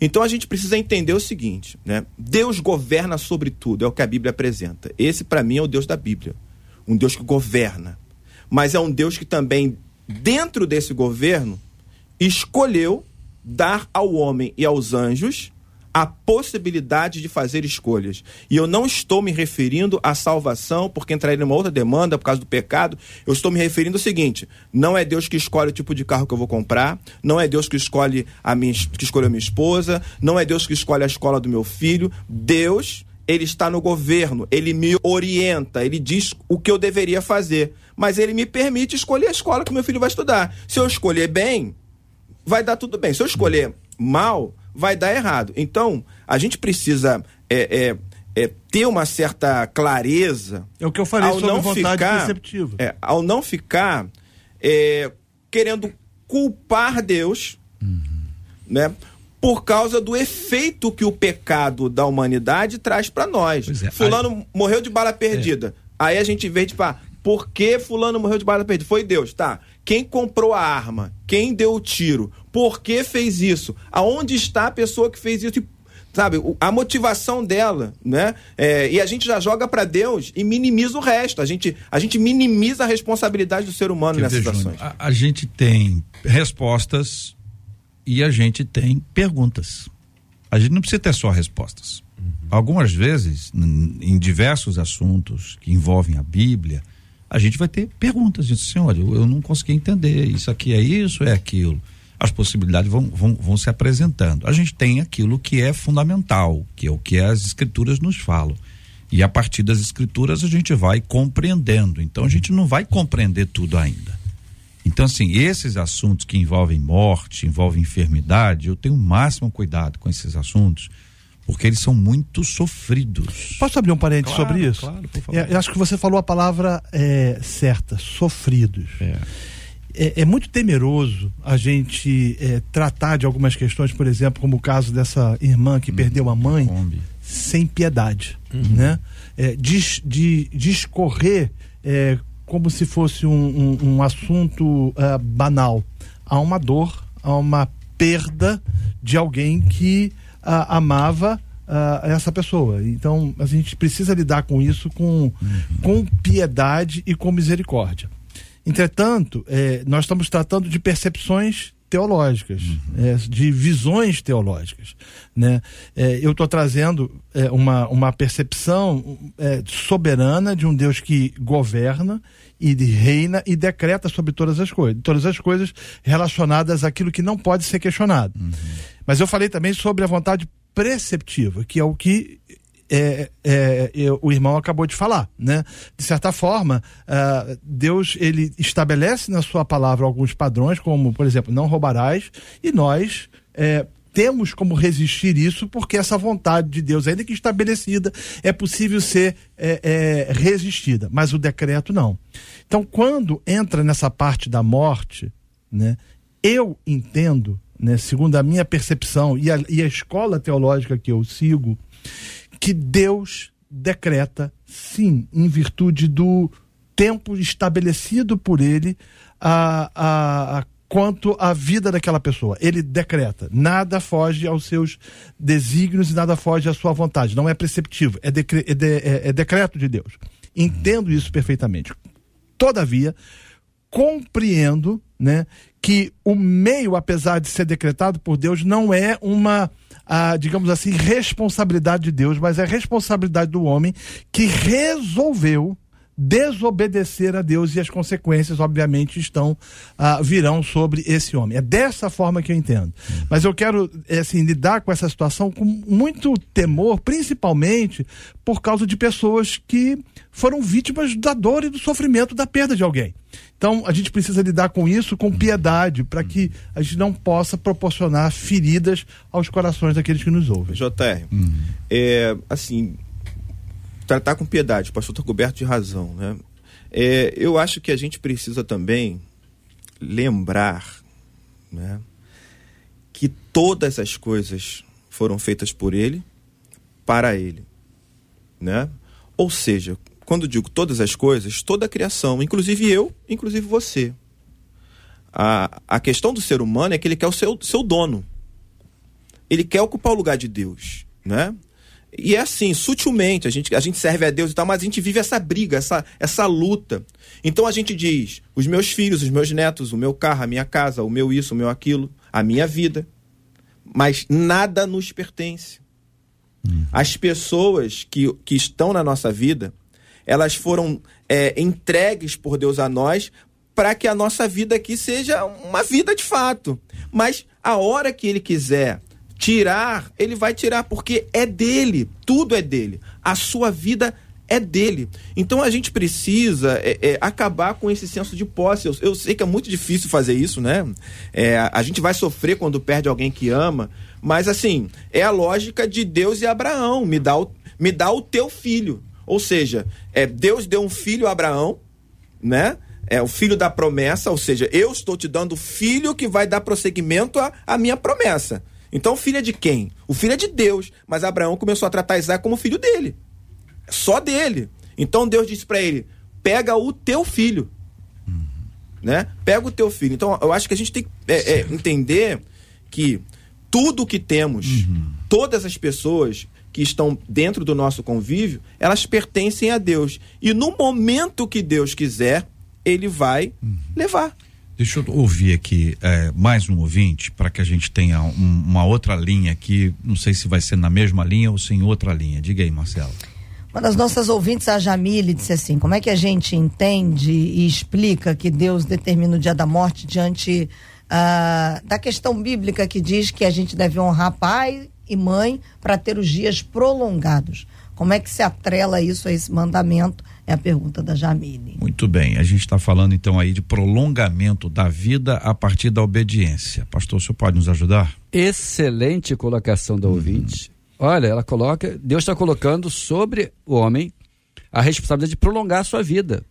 Então a gente precisa entender o seguinte, né? Deus governa sobre tudo, é o que a Bíblia apresenta. Esse para mim é o Deus da Bíblia, um Deus que governa. Mas é um Deus que também dentro desse governo escolheu dar ao homem e aos anjos a possibilidade de fazer escolhas. E eu não estou me referindo à salvação, porque entraria numa outra demanda por causa do pecado. Eu estou me referindo ao seguinte: não é Deus que escolhe o tipo de carro que eu vou comprar, não é Deus que escolhe a minha, que escolhe a minha esposa, não é Deus que escolhe a escola do meu filho. Deus, ele está no governo, ele me orienta, ele diz o que eu deveria fazer, mas ele me permite escolher a escola que meu filho vai estudar. Se eu escolher bem, vai dar tudo bem. Se eu escolher mal, vai dar errado. Então, a gente precisa é, é, é, ter uma certa clareza. É o que eu falei ao sobre não vontade ficar, perceptiva. é, ao não ficar é, querendo culpar Deus, né? Por causa do efeito que o pecado da humanidade traz para nós. É, Fulano morreu de bala perdida. Aí a gente vê, tipo, ah, por que fulano morreu de bala perdida? Foi Deus, tá. Quem comprou a arma? Quem deu o tiro? Por que fez isso? Aonde está a pessoa que fez isso? E, Sabe, a motivação dela, né? É, e a gente já joga para Deus e minimiza o resto. A gente, a gente minimiza a responsabilidade do ser humano Quer nessas dizer, Júnior, situações. a, a gente tem respostas e a gente tem perguntas. A gente não precisa ter só respostas. Algumas vezes, em diversos assuntos que envolvem a Bíblia, a gente vai ter perguntas. Diz assim, olha, eu, eu não consegui entender. Isso aqui é isso, é aquilo. As possibilidades vão, vão, vão se apresentando. A gente tem aquilo que é fundamental, que é o que as escrituras nos falam. E a partir das escrituras a gente vai compreendendo. Então a gente não vai compreender tudo ainda. Então, assim, esses assuntos que envolvem morte, envolvem enfermidade, eu tenho o máximo cuidado com esses assuntos, porque eles são muito sofridos. Posso abrir um parênteses Claro, sobre isso? claro, por favor. É, eu acho que você falou a palavra é, certa, sofridos. É. É, é muito temeroso a gente é, tratar de algumas questões, por exemplo, como o caso dessa irmã que perdeu a mãe, sem piedade, né? É, dis- de discorrer é, como se fosse um, um- um assunto ah, banal. Há uma dor, há uma perda de alguém que ah, amava ah, essa pessoa. Então a gente precisa lidar com isso com, com piedade e com misericórdia. Entretanto, eh, nós estamos tratando de percepções teológicas, eh, de visões teológicas. Né? Eh, eu estou trazendo eh, uma, uma percepção eh, soberana de um Deus que governa e reina e decreta sobre todas as coisas, todas as coisas relacionadas àquilo que não pode ser questionado. Mas eu falei também sobre a vontade preceptiva, que é o que é, é, eu- o irmão acabou de falar, né? De certa forma, ah, Deus ele estabelece na sua palavra alguns padrões, como por exemplo, não roubarás, e nós é, temos como resistir isso, porque essa vontade de Deus, ainda que estabelecida, é possível ser é, é, resistida, mas o decreto não. Então, quando entra nessa parte da morte, né? Eu entendo, né, segundo a minha percepção e a, e a escola teológica que eu sigo, que Deus decreta, sim, em virtude do tempo estabelecido por ele, a, a, a quanto à vida daquela pessoa. Ele decreta. Nada foge aos seus desígnios e nada foge à sua vontade. Não é preceptivo, é, decre, é, de, é, é decreto de Deus. Entendo isso perfeitamente. Todavia, compreendo né, que o meio, apesar de ser decretado por Deus, não é uma, ah, digamos assim, responsabilidade de Deus, mas é responsabilidade do homem que resolveu desobedecer a Deus e as consequências, obviamente, estão ah, virão sobre esse homem. É dessa forma que eu entendo. Mas eu quero eh, assim lidar com essa situação com muito temor, principalmente por causa de pessoas que foram vítimas da dor e do sofrimento da perda de alguém. Então, a gente precisa lidar com isso com piedade, para que a gente não possa proporcionar feridas aos corações daqueles que nos ouvem. JR, é, assim, tratar com piedade, o pastor está coberto de razão, né? É, eu acho que a gente precisa também lembrar, né, que todas as coisas foram feitas por ele, para ele, né? Ou seja, quando digo todas as coisas, toda a criação, inclusive eu, inclusive você. A, a questão do ser humano é que ele quer o seu, seu dono. Ele quer ocupar o lugar de Deus, né? E é assim, sutilmente, a gente, a gente serve a Deus e tal, mas a gente vive essa briga, essa, essa luta. Então a gente diz: os meus filhos, os meus netos, o meu carro, a minha casa, o meu isso, o meu aquilo, a minha vida. Mas nada nos pertence. As pessoas que, que estão na nossa vida, elas foram é, entregues por Deus a nós para que a nossa vida aqui seja uma vida de fato. Mas a hora que Ele quiser tirar, Ele vai tirar, porque é dele, tudo é dele. A sua vida é dele. Então a gente precisa é, é, acabar com esse senso de posse. Eu, eu sei que é muito difícil fazer isso, né? É, a gente vai sofrer quando perde alguém que ama, mas assim, é a lógica de Deus e Abraão: me dá o, me dá o teu filho. Ou seja, é, Deus deu um filho a Abraão, né? É o filho da promessa, ou seja, eu estou te dando o filho que vai dar prosseguimento à, à minha promessa. Então, o filho é de quem? O filho é de Deus. Mas Abraão começou a tratar Isaac como filho dele. Só dele. Então Deus disse para ele: pega o teu filho. Né? Pega o teu filho. Então, eu acho que a gente tem que é, é, entender que tudo que temos, todas as pessoas que estão dentro do nosso convívio, elas pertencem a Deus. E no momento que Deus quiser, ele vai levar. Deixa eu ouvir aqui é, mais um ouvinte para que a gente tenha um- uma outra linha aqui. Não sei se vai ser na mesma linha ou se em outra linha. Diga aí, Marcelo. Uma das nossas ouvintes, a Jamile, disse assim: como é que a gente entende e explica que Deus determina o dia da morte diante ah, da questão bíblica que diz que a gente deve honrar pai e mãe para ter os dias prolongados? Como é que se atrela isso a esse mandamento? É a pergunta da Jamile. Muito bem, a gente está falando então aí de prolongamento da vida a partir da obediência. Pastor, o senhor pode nos ajudar? Excelente colocação da ouvinte. Olha, ela coloca, Deus está colocando sobre o homem a responsabilidade de prolongar a sua vida.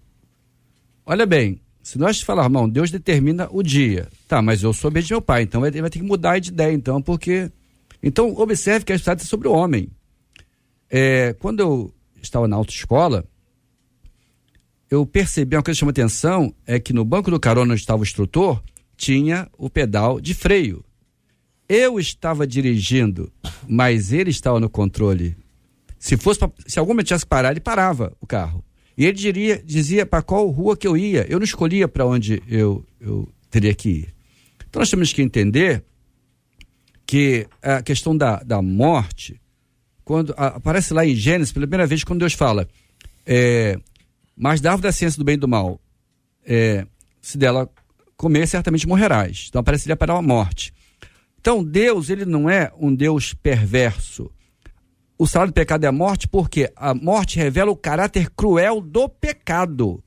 Olha bem, se nós falarmos, irmão, Deus determina o dia. Tá, mas eu sou obediente ao meu pai, então ele vai ter que mudar de ideia, então, porque. Então, observe que a responsabilidade é sobre o homem. É, quando eu estava na autoescola, eu percebi uma coisa que chama atenção: é que no banco do carona onde estava o instrutor, tinha o pedal de freio. Eu estava dirigindo, mas ele estava no controle. Se fosse pra, se algum momento tivesse que parar, ele parava o carro. E ele diria, dizia para qual rua que eu ia. Eu não escolhia para onde eu, eu teria que ir. Então nós temos que entender que a questão da, da morte, quando a- aparece lá em Gênesis, pela primeira vez, quando Deus fala, é, mas da árvore da ciência do bem e do mal, é, se dela comer, certamente morrerás. Então apareceria para a morte. Então Deus, ele não é um Deus perverso. O salário do pecado é a morte, porque a morte revela o caráter cruel do pecado.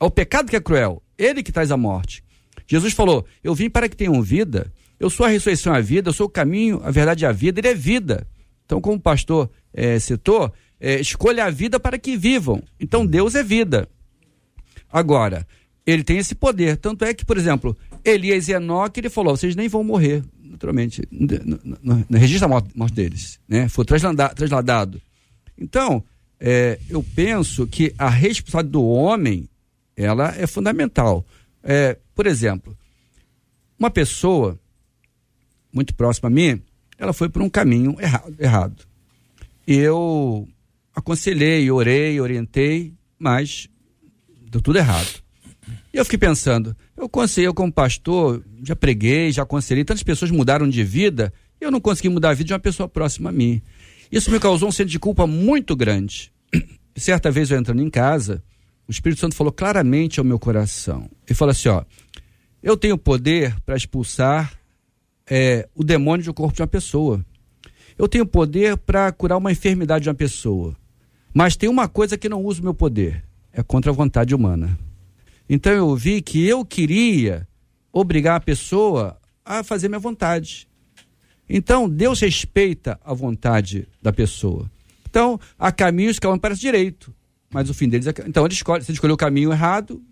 É o pecado que é cruel, ele que traz a morte. Jesus falou: Eu vim para que tenham vida, eu sou a ressurreição a vida, eu sou o caminho, a verdade e a vida, ele é vida. Então, como o pastor eh, citou, eh, escolha a vida para que vivam. Então, Deus é vida. Agora, ele tem esse poder. Tanto é que, por exemplo, Elias e Enoque, ele falou: vocês nem vão morrer, naturalmente. Não, registra a morte, morte deles. Né? Foi traslada- trasladado. Então, é, eu penso que a responsabilidade do homem ela é fundamental. É, por exemplo, uma pessoa muito próxima a mim, ela foi por um caminho errado. errado. Eu aconselhei, orei, orientei, mas deu tudo errado. E eu fiquei pensando, eu aconselhei, eu como pastor, já preguei, já aconselhei, tantas pessoas mudaram de vida, eu não consegui mudar a vida de uma pessoa próxima a mim. Isso me causou um senso de culpa muito grande. Certa vez eu entrando em casa, o Espírito Santo falou claramente ao meu coração. Ele falou assim: ó, eu tenho poder para expulsar é, o demônio do corpo de uma pessoa. Eu tenho poder para curar uma enfermidade de uma pessoa. Mas tem uma coisa que não uso meu poder: é contra a vontade humana. Então eu vi que eu queria obrigar a pessoa a fazer minha vontade. Então Deus respeita a vontade da pessoa. Então há caminhos que ela não parece direito, mas o fim deles é. Então ele escolhe, se ele escolheu o caminho errado,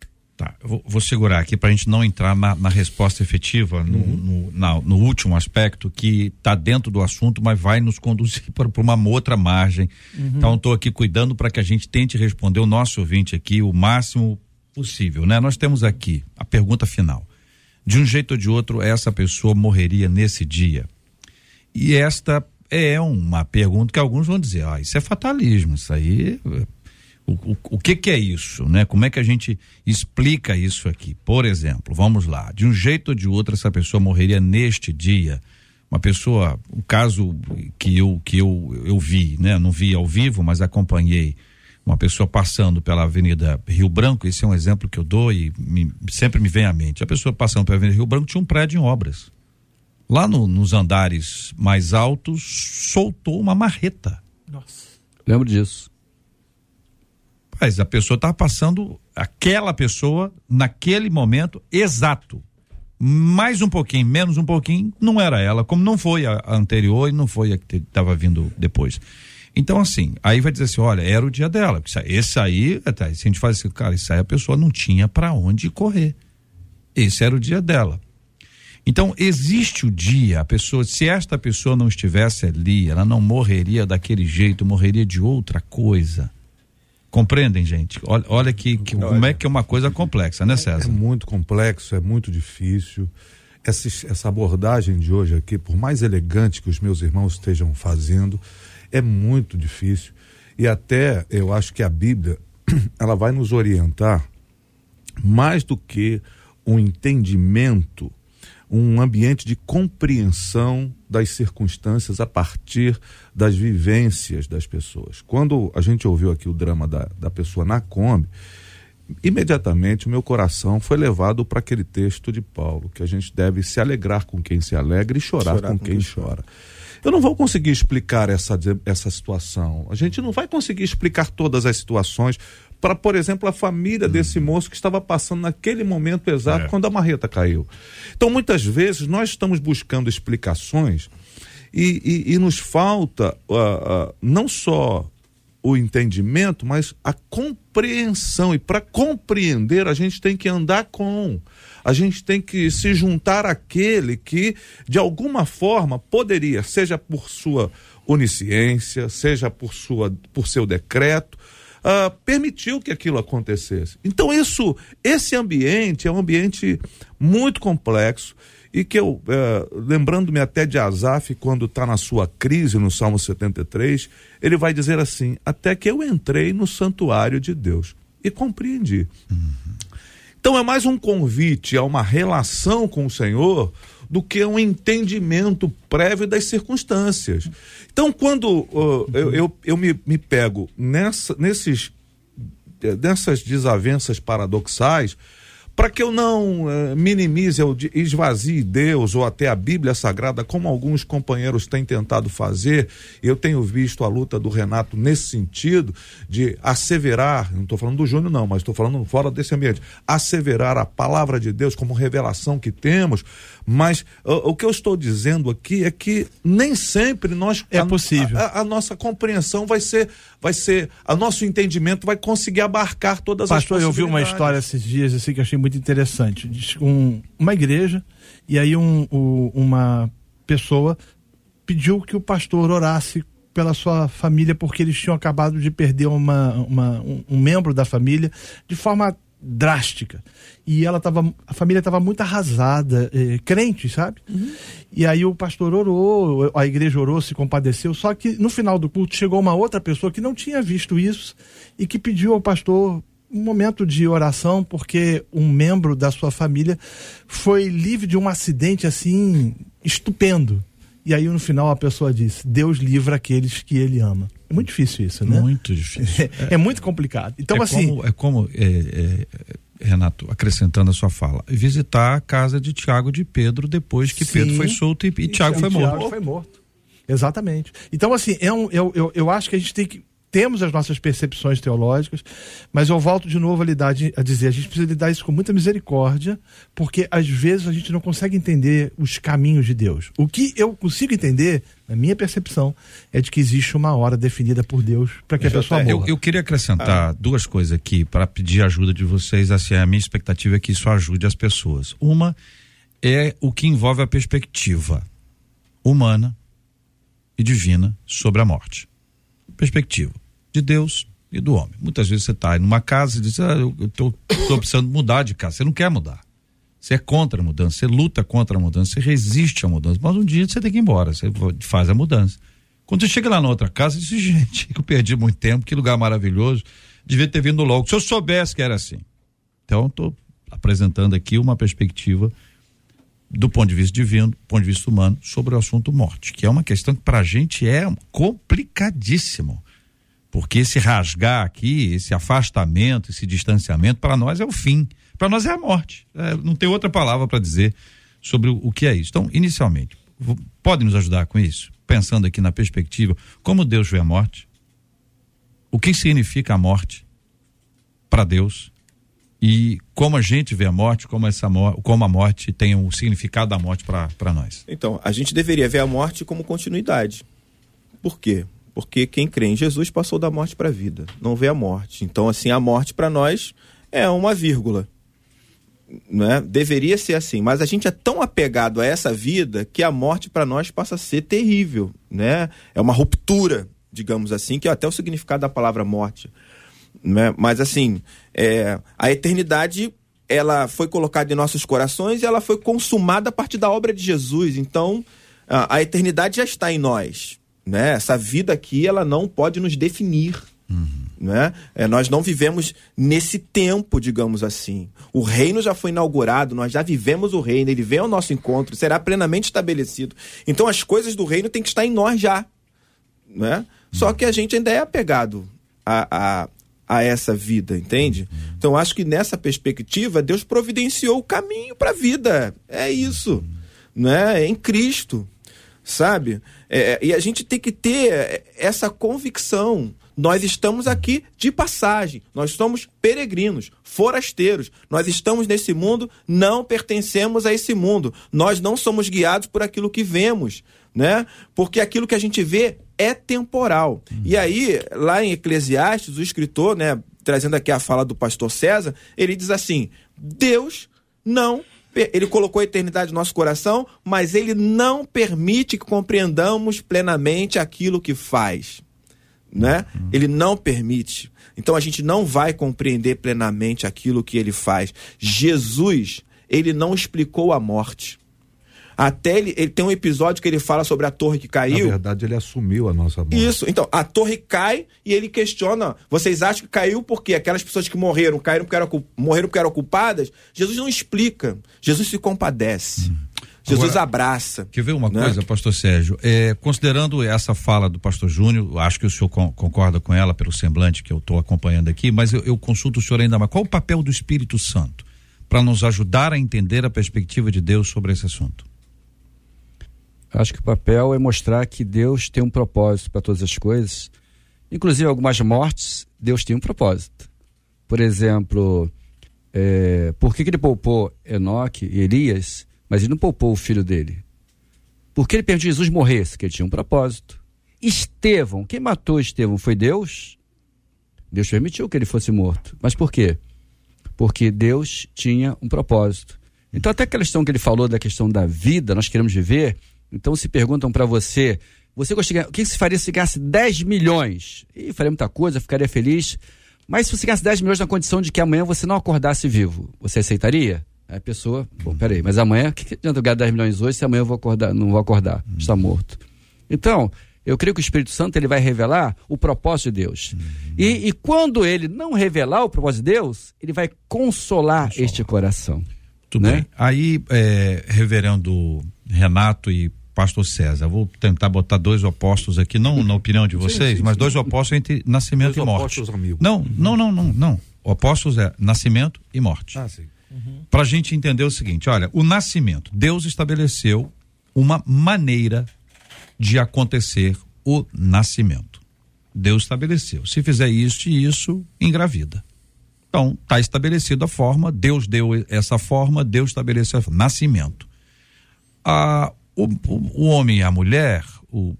Tá, vou, vou segurar aqui para a gente não entrar na, na resposta efetiva, no, no, na- no último aspecto, que está dentro do assunto, mas vai nos conduzir para uma outra margem. Então, estou aqui cuidando para que a gente tente responder o nosso ouvinte aqui o máximo possível. Né? Nós temos aqui a pergunta final. De um jeito ou de outro, essa pessoa morreria nesse dia. E esta é uma pergunta que alguns vão dizer: ah, isso é fatalismo, isso aí. O, o, o que, que é isso, né? Como é que a gente explica isso aqui? Por exemplo, vamos lá, de um jeito ou de outro, essa pessoa morreria neste dia. Uma pessoa, o caso que eu que eu, eu vi, né? Não vi ao vivo, mas acompanhei uma pessoa passando pela Avenida Rio Branco. Esse é um exemplo que eu dou e me- sempre me vem à mente. A pessoa passando pela Avenida Rio Branco tinha um prédio em obras. Lá no- nos andares mais altos, soltou uma marreta. lembro disso. Mas a pessoa estava passando, aquela pessoa, naquele momento exato. Mais um pouquinho, menos um pouquinho, não era ela, como não foi a, anterior e não foi a que estava vindo depois. Então, assim, aí vai dizer assim: olha, era o dia dela. Esse aí, se a gente faz assim, cara, isso aí a pessoa não tinha para onde correr. Esse era o dia dela. Então, existe o dia, a pessoa, se esta pessoa não estivesse ali, ela não morreria daquele jeito, morreria de outra coisa. Compreendem, gente? Olha, olha que, que- como é que é uma coisa complexa, né, É César? muito complexo, é muito difícil. Essa, essa abordagem de hoje aqui, por mais elegante que os meus irmãos estejam fazendo, é muito difícil. E até eu acho que a Bíblia ela vai nos orientar mais do que um entendimento, um ambiente de compreensão das circunstâncias a partir das vivências das pessoas. Quando a gente ouviu aqui o drama da, da pessoa na Kombi, imediatamente o meu coração foi levado para aquele texto de Paulo, que a gente deve se alegrar com quem se alegra e chorar, Chorar com, com quem quem chora. Eu não vou conseguir explicar essa, essa situação. A gente não vai conseguir explicar todas as situações para, por exemplo, a família desse moço que estava passando naquele momento exato É. quando a marreta caiu. Então, muitas vezes, nós estamos buscando explicações e, e- e nos falta ah, ah, não só o entendimento, mas a compreensão. E para compreender, a gente tem que andar com. A gente tem que se juntar àquele que, de alguma forma, poderia, seja por sua onisciência, seja por, sua, por seu decreto, ah, permitiu que aquilo acontecesse. Então, isso, esse ambiente é um ambiente muito complexo e que eu, eh, lembrando-me até de Asaf, quando está na sua crise no Salmo 73, ele vai dizer assim: Até que eu entrei no santuário de Deus e compreendi. Então é mais um convite a uma relação com o Senhor do que um entendimento prévio das circunstâncias. Então, quando uh, eu, eu, eu me, me pego nessa, nesses, eh, nessas desavenças paradoxais, para que eu não eh, minimize, de- esvazie Deus ou até a Bíblia Sagrada, como alguns companheiros têm tentado fazer, eu tenho visto a luta do Renato nesse sentido, de asseverar, não estou falando do Júnior não, mas estou falando fora desse ambiente, asseverar a palavra de Deus como revelação que temos, mas uh, o que eu estou dizendo aqui é que nem sempre nós É a- possível. a, a nossa compreensão vai ser vai ser a nosso entendimento vai conseguir abarcar todas Pastor, as eu vi uma história esses dias assim que eu achei muito interessante. Um, uma igreja, e aí um, o- uma pessoa pediu que o pastor orasse pela sua família porque eles tinham acabado de perder uma, uma- um, um membro da família de forma drástica. E ela tava, a família estava muito arrasada, eh, crente, sabe? E aí o pastor orou, a igreja orou, se compadeceu. Só que no final do culto chegou uma outra pessoa que não tinha visto isso e que pediu ao pastor um momento de oração porque um membro da sua família foi livre de um acidente assim estupendo. E aí no final a pessoa disse: Deus livra aqueles que ele ama. É muito difícil isso, né? Muito difícil. É, muito complicado. Então, é assim. como, é como é, é, é, Renato, acrescentando a sua fala, visitar a casa de Tiago e de Pedro depois que Sim. Pedro foi solto e, e Tiago foi Tiago morto. foi morto. Exatamente. Então, assim, é um, eu, eu, eu acho que a gente tem que. Temos as nossas percepções teológicas, mas eu volto de novo a, lidar, de- a dizer: a gente precisa lidar isso com muita misericórdia, porque às vezes a gente não consegue entender os caminhos de Deus. O que eu consigo entender, na minha percepção, é de que existe uma hora definida por Deus para que a pessoa Eu, morra. eu queria acrescentar duas coisas aqui para pedir ajuda de vocês. Assim, a minha expectativa é que isso ajude as pessoas. Uma é o que envolve a perspectiva humana e divina sobre a morte. Perspectiva de Deus e do homem. Muitas vezes você está numa casa e diz: ah, eu estou precisando mudar de casa. Você não quer mudar. Você é contra a mudança, você luta contra a mudança, você resiste à mudança. Mas um dia você tem que ir embora, você faz a mudança. Quando você chega lá na outra casa, você diz, gente, eu perdi muito tempo, que lugar maravilhoso, devia ter vindo logo. Se eu soubesse que era assim. Então, estou apresentando aqui uma perspectiva do ponto de vista divino, do ponto de vista humano, sobre o assunto morte, que é uma questão que para a gente é complicadíssimo. Porque esse rasgar aqui, esse afastamento, esse distanciamento, para nós é o fim. Para nós é a morte. É, não tem outra palavra para dizer sobre o, o que é isso. Então, inicialmente, pode nos ajudar com isso? Pensando aqui na perspectiva, como Deus vê a morte? O que significa a morte para Deus? E como a gente vê a morte, como, essa como a morte tem o significado da morte para nós? Então, a gente deveria ver a morte como continuidade. Por quê? Porque quem crê em Jesus passou da morte para a vida, não vê a morte. Então, assim, a morte para nós é uma vírgula. Né? Deveria ser assim, mas a gente é tão apegado a essa vida que a morte para nós passa a ser terrível, né? É uma ruptura, digamos assim, que é até o significado da palavra morte, né? Mas assim, é, a eternidade ela foi colocada em nossos corações e ela foi consumada a partir da obra de Jesus. Então, a, a eternidade já está em nós, né? Essa vida aqui ela não pode nos definir né? É, nós não vivemos nesse tempo, digamos assim. O reino já foi inaugurado, nós já vivemos o reino, ele vem ao nosso encontro, será plenamente estabelecido. Então as coisas do reino têm que estar em nós já, né? Só que a gente ainda é apegado a, a, a essa vida, entende? Então acho que nessa perspectiva Deus providenciou o caminho para a vida. É isso, né? É em Cristo sabe? É, e a gente tem que ter essa convicção. Nós estamos aqui de passagem, nós somos peregrinos, forasteiros. Nós estamos nesse mundo, não pertencemos a esse mundo. Nós não somos guiados por aquilo que vemos, né? Porque aquilo que a gente vê é temporal. E aí, lá em Eclesiastes, o escritor, né, trazendo aqui a fala do pastor César, ele diz assim: Deus não ele colocou a eternidade no nosso coração, mas ele não permite que compreendamos plenamente aquilo que faz. Né? Ele não permite. Então a gente não vai compreender plenamente aquilo que ele faz. Jesus, ele não explicou a morte. Até ele, ele tem um episódio que ele fala sobre a torre que Na caiu. verdade, ele assumiu a nossa morte. Isso, então, a torre cai e ele questiona: vocês acham que caiu porque aquelas pessoas que morreram, caíram porque eram, morreram porque eram culpadas? Jesus não explica. Jesus se compadece. Jesus Agora, abraça. Quer ver uma né? coisa, pastor Sérgio? É, considerando essa fala do pastor Júnior, acho que o senhor con- concorda com ela pelo semblante que eu estou acompanhando aqui, mas eu, eu consulto o senhor ainda mais. Qual o papel do Espírito Santo para nos ajudar a entender a perspectiva de Deus sobre esse assunto? Acho que o papel é mostrar que Deus tem um propósito para todas as coisas. Inclusive, algumas mortes, Deus tem um propósito. Por exemplo, é, por que, que ele poupou Enoque e Elias, mas ele não poupou o filho dele? Por que ele permitiu que Jesus morresse? Porque ele tinha um propósito. Estevão, quem matou Estevão foi Deus? Deus permitiu que ele fosse morto. Mas por quê? Porque Deus tinha um propósito. Então, até aquela questão que ele falou da questão da vida, nós queremos viver. Então, se perguntam para você Você gostaria, o que você faria se ganhasse 10 milhões? E faria muita coisa, ficaria feliz. Mas se você ganhasse 10 milhões na condição de que amanhã você não acordasse vivo, você aceitaria? Aí a pessoa, bom, peraí, mas amanhã, o que, que adianta eu ganhar 10 milhões hoje se amanhã eu vou acordar, não vou acordar, está morto. Então, eu creio que o Espírito Santo ele vai revelar o propósito de Deus. E, e quando ele não revelar o propósito de Deus, ele vai consolar este coração. Tudo né? bem. Aí, é, reverendo Renato e pastor César, vou tentar botar dois opostos aqui, não na opinião de vocês, sim, mas sim. dois opostos entre nascimento Dois e morte. opostos amigos. Não, não, não, não, não. Opostos é nascimento e morte. Ah, sim. Para a gente entender o seguinte: olha, o nascimento, Deus estabeleceu uma maneira de acontecer o nascimento. Deus estabeleceu. Se fizer isso e isso, engravida. Então, está estabelecida a forma, Deus deu essa forma, Deus estabeleceu a forma. Nascimento. Ah, o, o, o homem e a mulher, o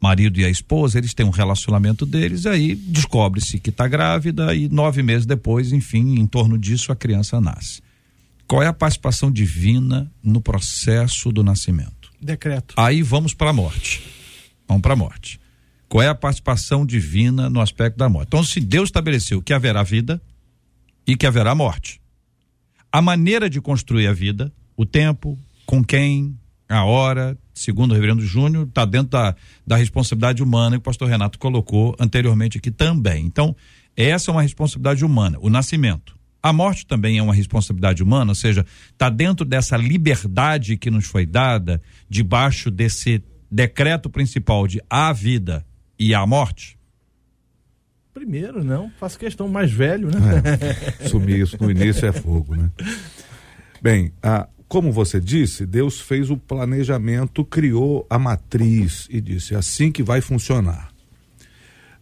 marido e a esposa, eles têm um relacionamento deles, aí descobre-se que está grávida e nove meses depois, enfim, em torno disso a criança nasce. Qual é a participação divina no processo do nascimento? Decreto. Aí vamos para a morte. Vamos para a morte. Qual é a participação divina no aspecto da morte? Então, se Deus estabeleceu que haverá vida e que haverá morte, a maneira de construir a vida, o tempo, com quem, a hora, segundo o reverendo Júnior, está dentro da, da responsabilidade humana que o pastor Renato colocou anteriormente aqui também. Então, essa é uma responsabilidade humana, o nascimento. A morte também é uma responsabilidade humana, ou seja, está dentro dessa liberdade que nos foi dada, debaixo desse decreto principal de a vida e a morte? Primeiro, não. Faço questão mais velho, né? É, sumir isso no início é fogo, né? Bem, ah, como você disse, Deus fez o planejamento, criou a matriz e disse assim que vai funcionar.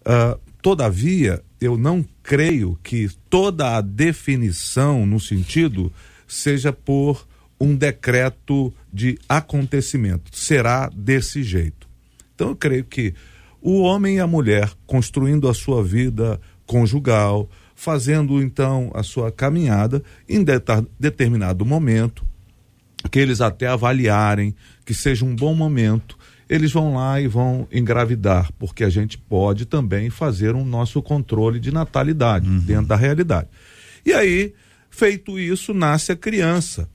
Ah, todavia, eu não creio que toda a definição no sentido seja por um decreto de acontecimento. Será desse jeito. Então eu creio que o homem e a mulher construindo a sua vida conjugal, fazendo então a sua caminhada em determinado momento, que eles até avaliarem que seja um bom momento, eles vão lá e vão engravidar, porque a gente pode também fazer um nosso controle de natalidade dentro da realidade. E aí, feito isso, nasce a criança.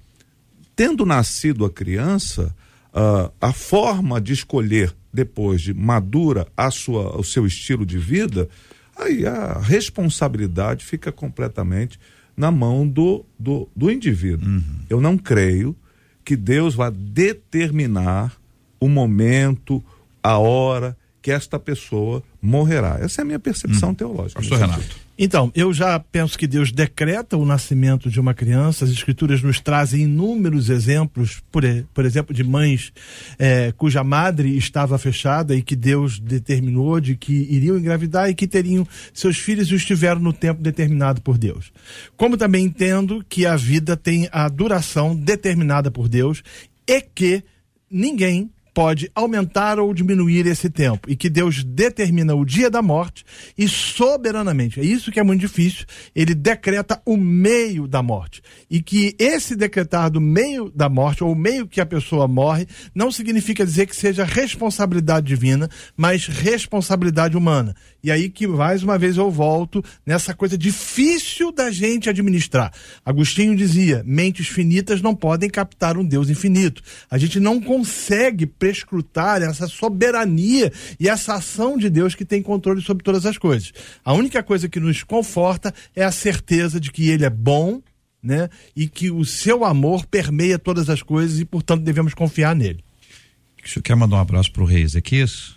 Tendo nascido a criança, ah, a forma de escolher depois de madura a sua, o seu estilo de vida, aí a responsabilidade fica completamente na mão do, do, do indivíduo. Eu não creio que Deus vá determinar o momento, a hora que esta pessoa morrerá. Essa é a minha percepção teológica. Pastor Renato. sentido. Então, eu já penso que Deus decreta o nascimento de uma criança. As escrituras nos trazem inúmeros exemplos, por, por exemplo, de mães eh, cuja madre estava fechada e que Deus determinou de que iriam engravidar e que teriam seus filhos e os tiveram no tempo determinado por Deus. Como também entendo que a vida tem a duração determinada por Deus e que ninguém pode aumentar ou diminuir esse tempo e que Deus determina o dia da morte e soberanamente, é isso que é muito difícil, ele decreta o meio da morte e que esse decretar do meio da morte ou o meio que a pessoa morre não significa dizer que seja responsabilidade divina, mas responsabilidade humana. E aí que mais uma vez eu volto nessa coisa difícil da gente administrar. Agostinho dizia: mentes finitas não podem captar um Deus infinito. A gente não consegue prescrutar essa soberania e essa ação de Deus que tem controle sobre todas as coisas. A única coisa que nos conforta é a certeza de que Ele é bom, né? E que o seu amor permeia todas as coisas e, portanto, devemos confiar nele. O senhor quer mandar um abraço pro Rei Ezequias?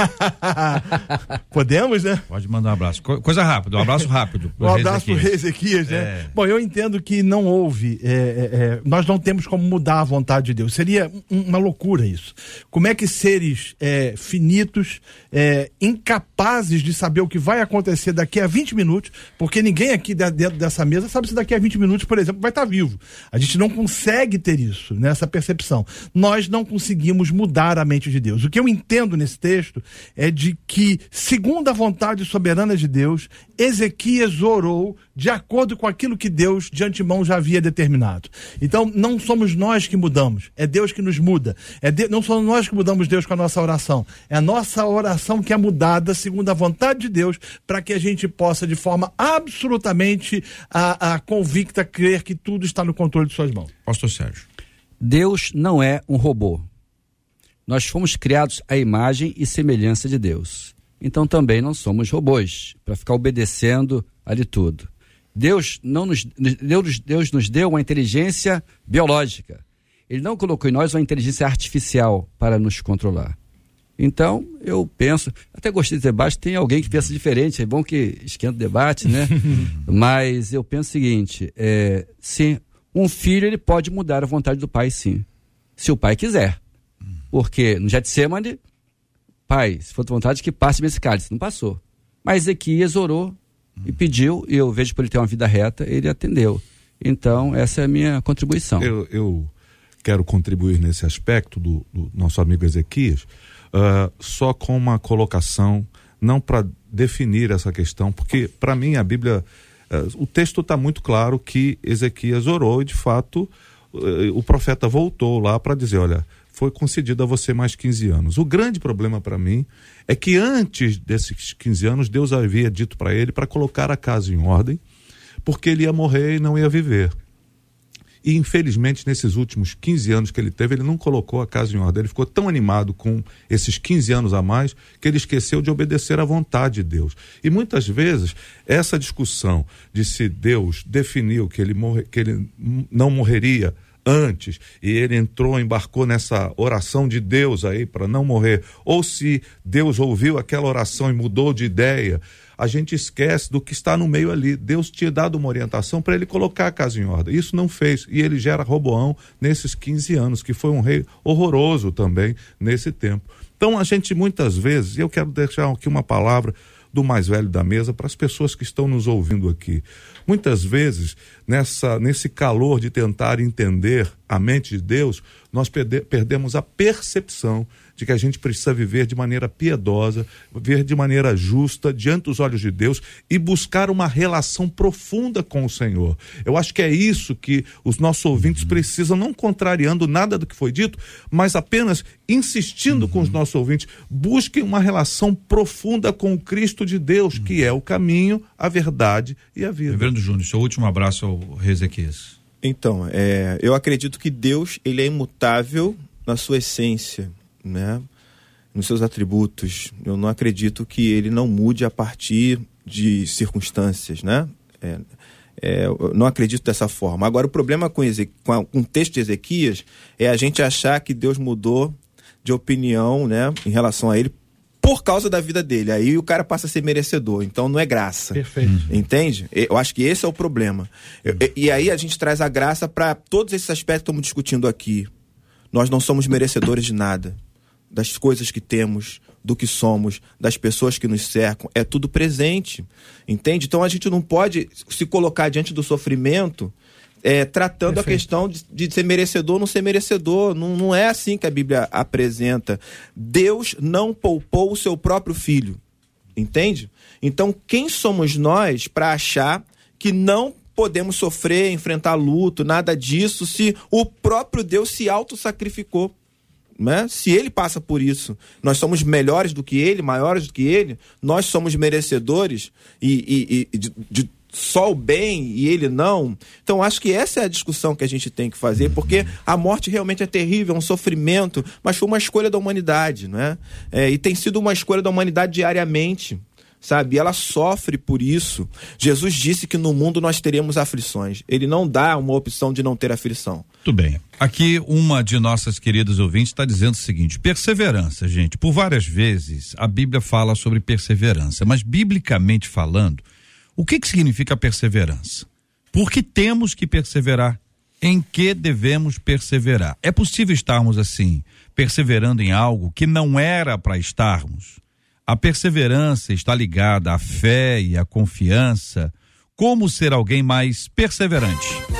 Podemos, né? Pode mandar um abraço. Co- Coisa rápida, um abraço rápido. Um abraço pro Ezequias. Rei Ezequias, né? É. Bom, eu entendo que não houve, é, é, é, nós não temos como mudar a vontade de Deus. Seria um- uma loucura isso. Como é que seres é, finitos, é, incapazes de saber o que vai acontecer daqui a 20 minutos, porque ninguém aqui dentro dessa mesa sabe se daqui a 20 minutos, por exemplo, vai estar vivo. A gente não consegue ter isso, nessa percepção. Nós não conseguimos mudar a mente de Deus. O que eu entendo nesse texto é de que, segundo a vontade soberana de Deus, Ezequias orou de acordo com aquilo que Deus de antemão já havia determinado. Então, não somos nós que mudamos, é Deus que nos muda. É de- não somos nós que mudamos Deus com a nossa oração, é a nossa oração que é mudada segundo a vontade de Deus, para que a gente possa, de forma absolutamente a, a convicta, crer que tudo está no controle de suas mãos. Pastor Sérgio. Deus não é um robô. Nós fomos criados à imagem e semelhança de Deus. Então também não somos robôs para ficar obedecendo ali tudo. Deus não nos Deus, Deus nos deu uma inteligência biológica. Ele não colocou em nós uma inteligência artificial para nos controlar. Então, eu penso, até gostei desse debate, tem alguém que pensa diferente, é bom que esquenta o debate, né? Mas eu penso o seguinte, é, sim, um filho ele pode mudar a vontade do pai, sim, se o pai quiser. Porque no Getsemane, pai, se for tua vontade, que passe esse cálice. Não passou. Mas Ezequias orou e pediu, e eu vejo por ele ter uma vida reta, ele atendeu. Então, essa é a minha contribuição. Eu, eu quero contribuir nesse aspecto do, do nosso amigo Ezequias, ah, só com uma colocação, não para definir essa questão, porque para mim a Bíblia, ah, o texto está muito claro que Ezequias orou e de fato eh, o profeta voltou lá para dizer: olha, foi concedido a você mais 15 anos. O grande problema para mim é que antes desses 15 anos, Deus havia dito para ele para colocar a casa em ordem, porque ele ia morrer e não ia viver. E infelizmente, nesses últimos 15 anos que ele teve, ele não colocou a casa em ordem. Ele ficou tão animado com esses 15 anos a mais que ele esqueceu de obedecer à vontade de Deus. E muitas vezes, essa discussão de se Deus definiu que ele, morre, que ele não morreria antes e ele entrou, embarcou nessa oração de Deus aí para não morrer, ou se Deus ouviu aquela oração e mudou de ideia, a gente esquece do que está no meio ali. Deus tinha dado uma orientação para ele colocar a casa em ordem. Isso não fez. E ele gera Roboão nesses 15 anos, que foi um rei horroroso também nesse tempo. Então a gente muitas vezes, e eu quero deixar aqui uma palavra do mais velho da mesa para as pessoas que estão nos ouvindo aqui. Muitas vezes, nessa, nesse calor de tentar entender a mente de Deus, nós perde- perdemos a percepção de que a gente precisa viver de maneira piedosa, viver de maneira justa diante dos olhos de Deus e buscar uma relação profunda com o Senhor. Eu acho que é isso que os nossos ouvintes precisam, não contrariando nada do que foi dito, mas apenas insistindo com os nossos ouvintes, busquem uma relação profunda com o Cristo de Deus, que é o caminho, a verdade e a vida. Reverendo Júnior, seu último abraço ao rei Ezequias. Então, é, eu acredito que Deus ele é imutável na sua essência, né? nos seus atributos. Eu não acredito que ele não mude a partir de circunstâncias, né? É, é, eu não acredito dessa forma. Agora, o problema com, Eze- com, a- com o texto de Ezequias é a gente achar que Deus mudou de opinião né, em relação a ele por causa da vida dele. Aí o cara passa a ser merecedor. Então não é graça. Perfeito. Entende? Eu acho que esse é o problema. Eu- e- e aí a gente traz a graça para todos esses aspectos que estamos discutindo aqui. Nós não somos merecedores de nada. Das coisas que temos, do que somos, das pessoas que nos cercam. É tudo presente. Entende? Então a gente não pode se colocar diante do sofrimento. é, tratando a Perfeito. questão de, de ser merecedor ou não ser merecedor. Não, não é assim que a Bíblia apresenta. Deus não poupou o seu próprio filho. Entende? Então, quem somos nós para achar que não podemos sofrer, enfrentar luto, nada disso, se o próprio Deus se auto-sacrificou? Né? Se ele passa por isso, nós somos melhores do que ele, maiores do que ele, nós somos merecedores e, e- e de, de só o bem e ele não. Então, acho que essa é a discussão que a gente tem que fazer, porque a morte realmente é terrível, é um sofrimento, mas foi uma escolha da humanidade, né? É, e tem sido uma escolha da humanidade diariamente sabe? Ela sofre por isso. Jesus disse que no mundo nós teremos aflições. Ele não dá uma opção de não ter aflição. Tudo bem. Aqui uma de nossas queridas ouvintes está dizendo o seguinte: perseverança, gente. Por várias vezes a Bíblia fala sobre perseverança, mas biblicamente falando, o que que significa perseverança? Por que temos que perseverar? Em que devemos perseverar? É possível estarmos assim, perseverando em algo que não era para estarmos? A perseverança está ligada à fé e à confiança. Como ser alguém mais perseverante?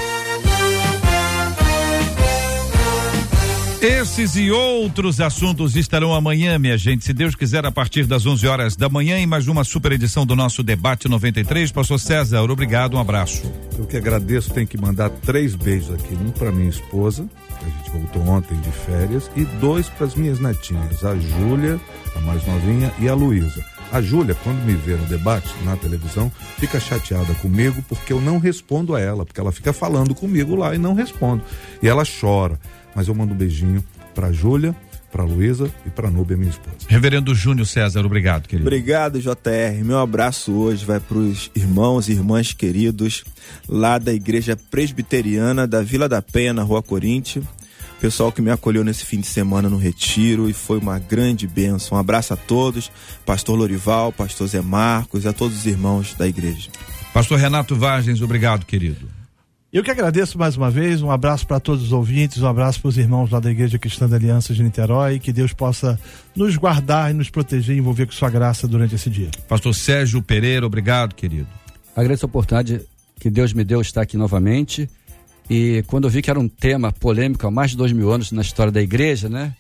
Esses e outros assuntos estarão amanhã, minha gente, se Deus quiser, a partir das 11 horas da manhã, em mais uma super edição do nosso Debate 93. Pastor César, obrigado, um abraço. Eu que agradeço, tenho que mandar três beijos aqui. Um para minha esposa, que a gente voltou ontem de férias, e dois para as minhas netinhas, a Júlia, a mais novinha, e a Luísa. A Júlia, quando me vê no debate na televisão, fica chateada comigo porque eu não respondo a ela, porque ela fica falando comigo lá e não respondo. E ela chora. Mas eu mando um beijinho para Júlia, para Luísa e para Núbia, minha esposa. Reverendo Júnior César, obrigado, querido. Obrigado, JR. Meu abraço hoje vai para os irmãos e irmãs queridos lá da Igreja Presbiteriana da Vila da Penha, na Rua Corinthians. Pessoal que me acolheu nesse fim de semana no Retiro e foi uma grande bênção. Um abraço a todos, Pastor Lorival, Pastor Zé Marcos e a todos os irmãos da igreja. Pastor Renato Vargens, obrigado, querido. Eu que agradeço mais uma vez, um abraço para todos os ouvintes, um abraço para os irmãos lá da Igreja Cristã da Aliança de Niterói, que Deus possa nos guardar e nos proteger e envolver com sua graça durante esse dia. Pastor Sérgio Pereira, obrigado, querido. Agradeço a oportunidade que Deus me deu de estar aqui novamente. E quando eu vi que era um tema polêmico há mais de dois mil anos na história da igreja, né?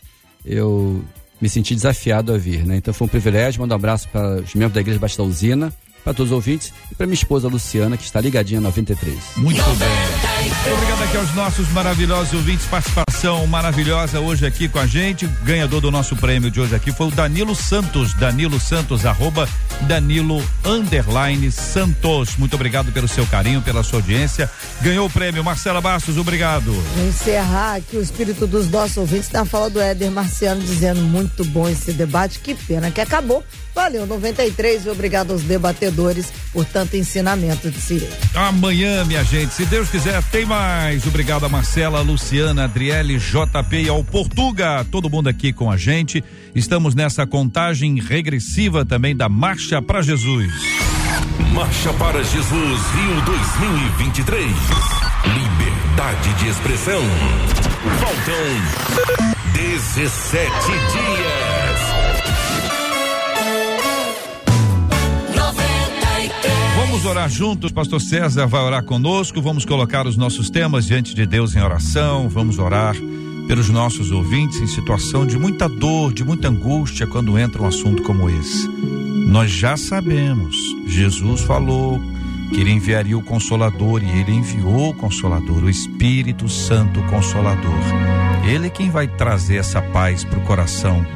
Eu me senti desafiado a vir, né? Então foi um privilégio. Mando um abraço para os membros da Igreja Batista Usina, para todos os ouvintes e para minha esposa Luciana, que está ligadinha 93. Muito bem. Obrigado aqui aos nossos maravilhosos ouvintes, participação maravilhosa hoje aqui com a gente. Ganhador do nosso prêmio de hoje aqui foi o Danilo Santos, Danilo Santos, arroba Danilo underline Santos. Muito obrigado pelo seu carinho, pela sua audiência. Ganhou o prêmio, Marcela Bastos, obrigado. Vou encerrar aqui o espírito dos nossos ouvintes na fala do Éder Marciano dizendo muito bom esse debate, que pena que acabou. Valeu, 93 e obrigado aos debatedores por tanto ensinamento de Cirene. Amanhã, minha gente, se Deus quiser, tem mais. Obrigado a Marcela, Luciana, Adriele, JP e ao Portuga, todo mundo aqui com a gente. Estamos nessa contagem regressiva também da Marcha para Jesus. Marcha para Jesus Rio 2023. Liberdade de expressão. Faltam 17 dias. Vamos orar juntos, pastor César vai orar conosco, vamos colocar os nossos temas diante de Deus em oração, vamos orar pelos nossos ouvintes em situação de muita dor, de muita angústia quando entra um assunto como esse. Nós já sabemos, Jesus falou que ele enviaria o consolador e ele enviou o consolador, o Espírito Santo Consolador. Ele é quem vai trazer essa paz para o coração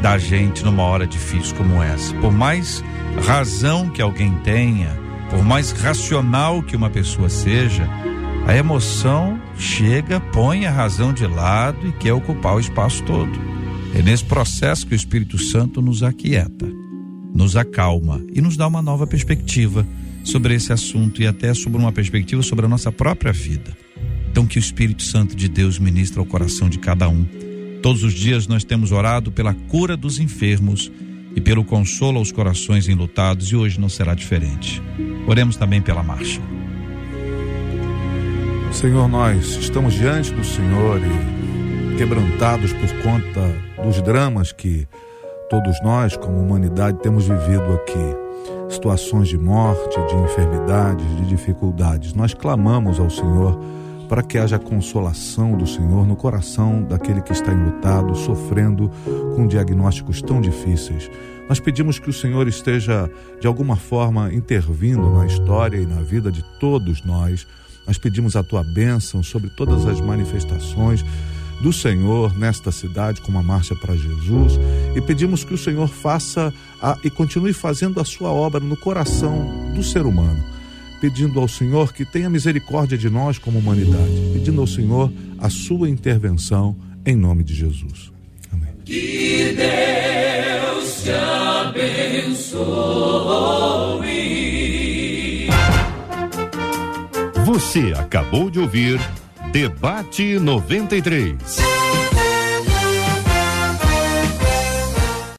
da gente numa hora difícil como essa. Por mais razão que alguém tenha, por mais racional que uma pessoa seja, a emoção chega, põe a razão de lado e quer ocupar o espaço todo. É nesse processo que o Espírito Santo nos aquieta, nos acalma e nos dá uma nova perspectiva sobre esse assunto e até sobre uma perspectiva sobre a nossa própria vida. Então que o Espírito Santo de Deus ministre ao coração de cada um. Todos os dias nós temos orado pela cura dos enfermos e pelo consolo aos corações enlutados e hoje não será diferente. Oremos também pela marcha. Senhor, nós estamos diante do Senhor e quebrantados por conta dos dramas que todos nós, como humanidade, temos vivido aqui. Situações de morte, de enfermidades, de dificuldades. Nós clamamos ao Senhor para que haja consolação do Senhor no coração daquele que está enlutado, sofrendo com diagnósticos tão difíceis. Nós pedimos que o Senhor esteja, de alguma forma, intervindo na história e na vida de todos nós. Nós pedimos a tua bênção sobre todas as manifestações do Senhor nesta cidade, como a marcha para Jesus, e pedimos que o Senhor faça a, e continue fazendo a sua obra no coração do ser humano, pedindo ao Senhor que tenha misericórdia de nós como humanidade, pedindo ao Senhor a sua intervenção em nome de Jesus. Amém. Você acabou de ouvir Debate 93.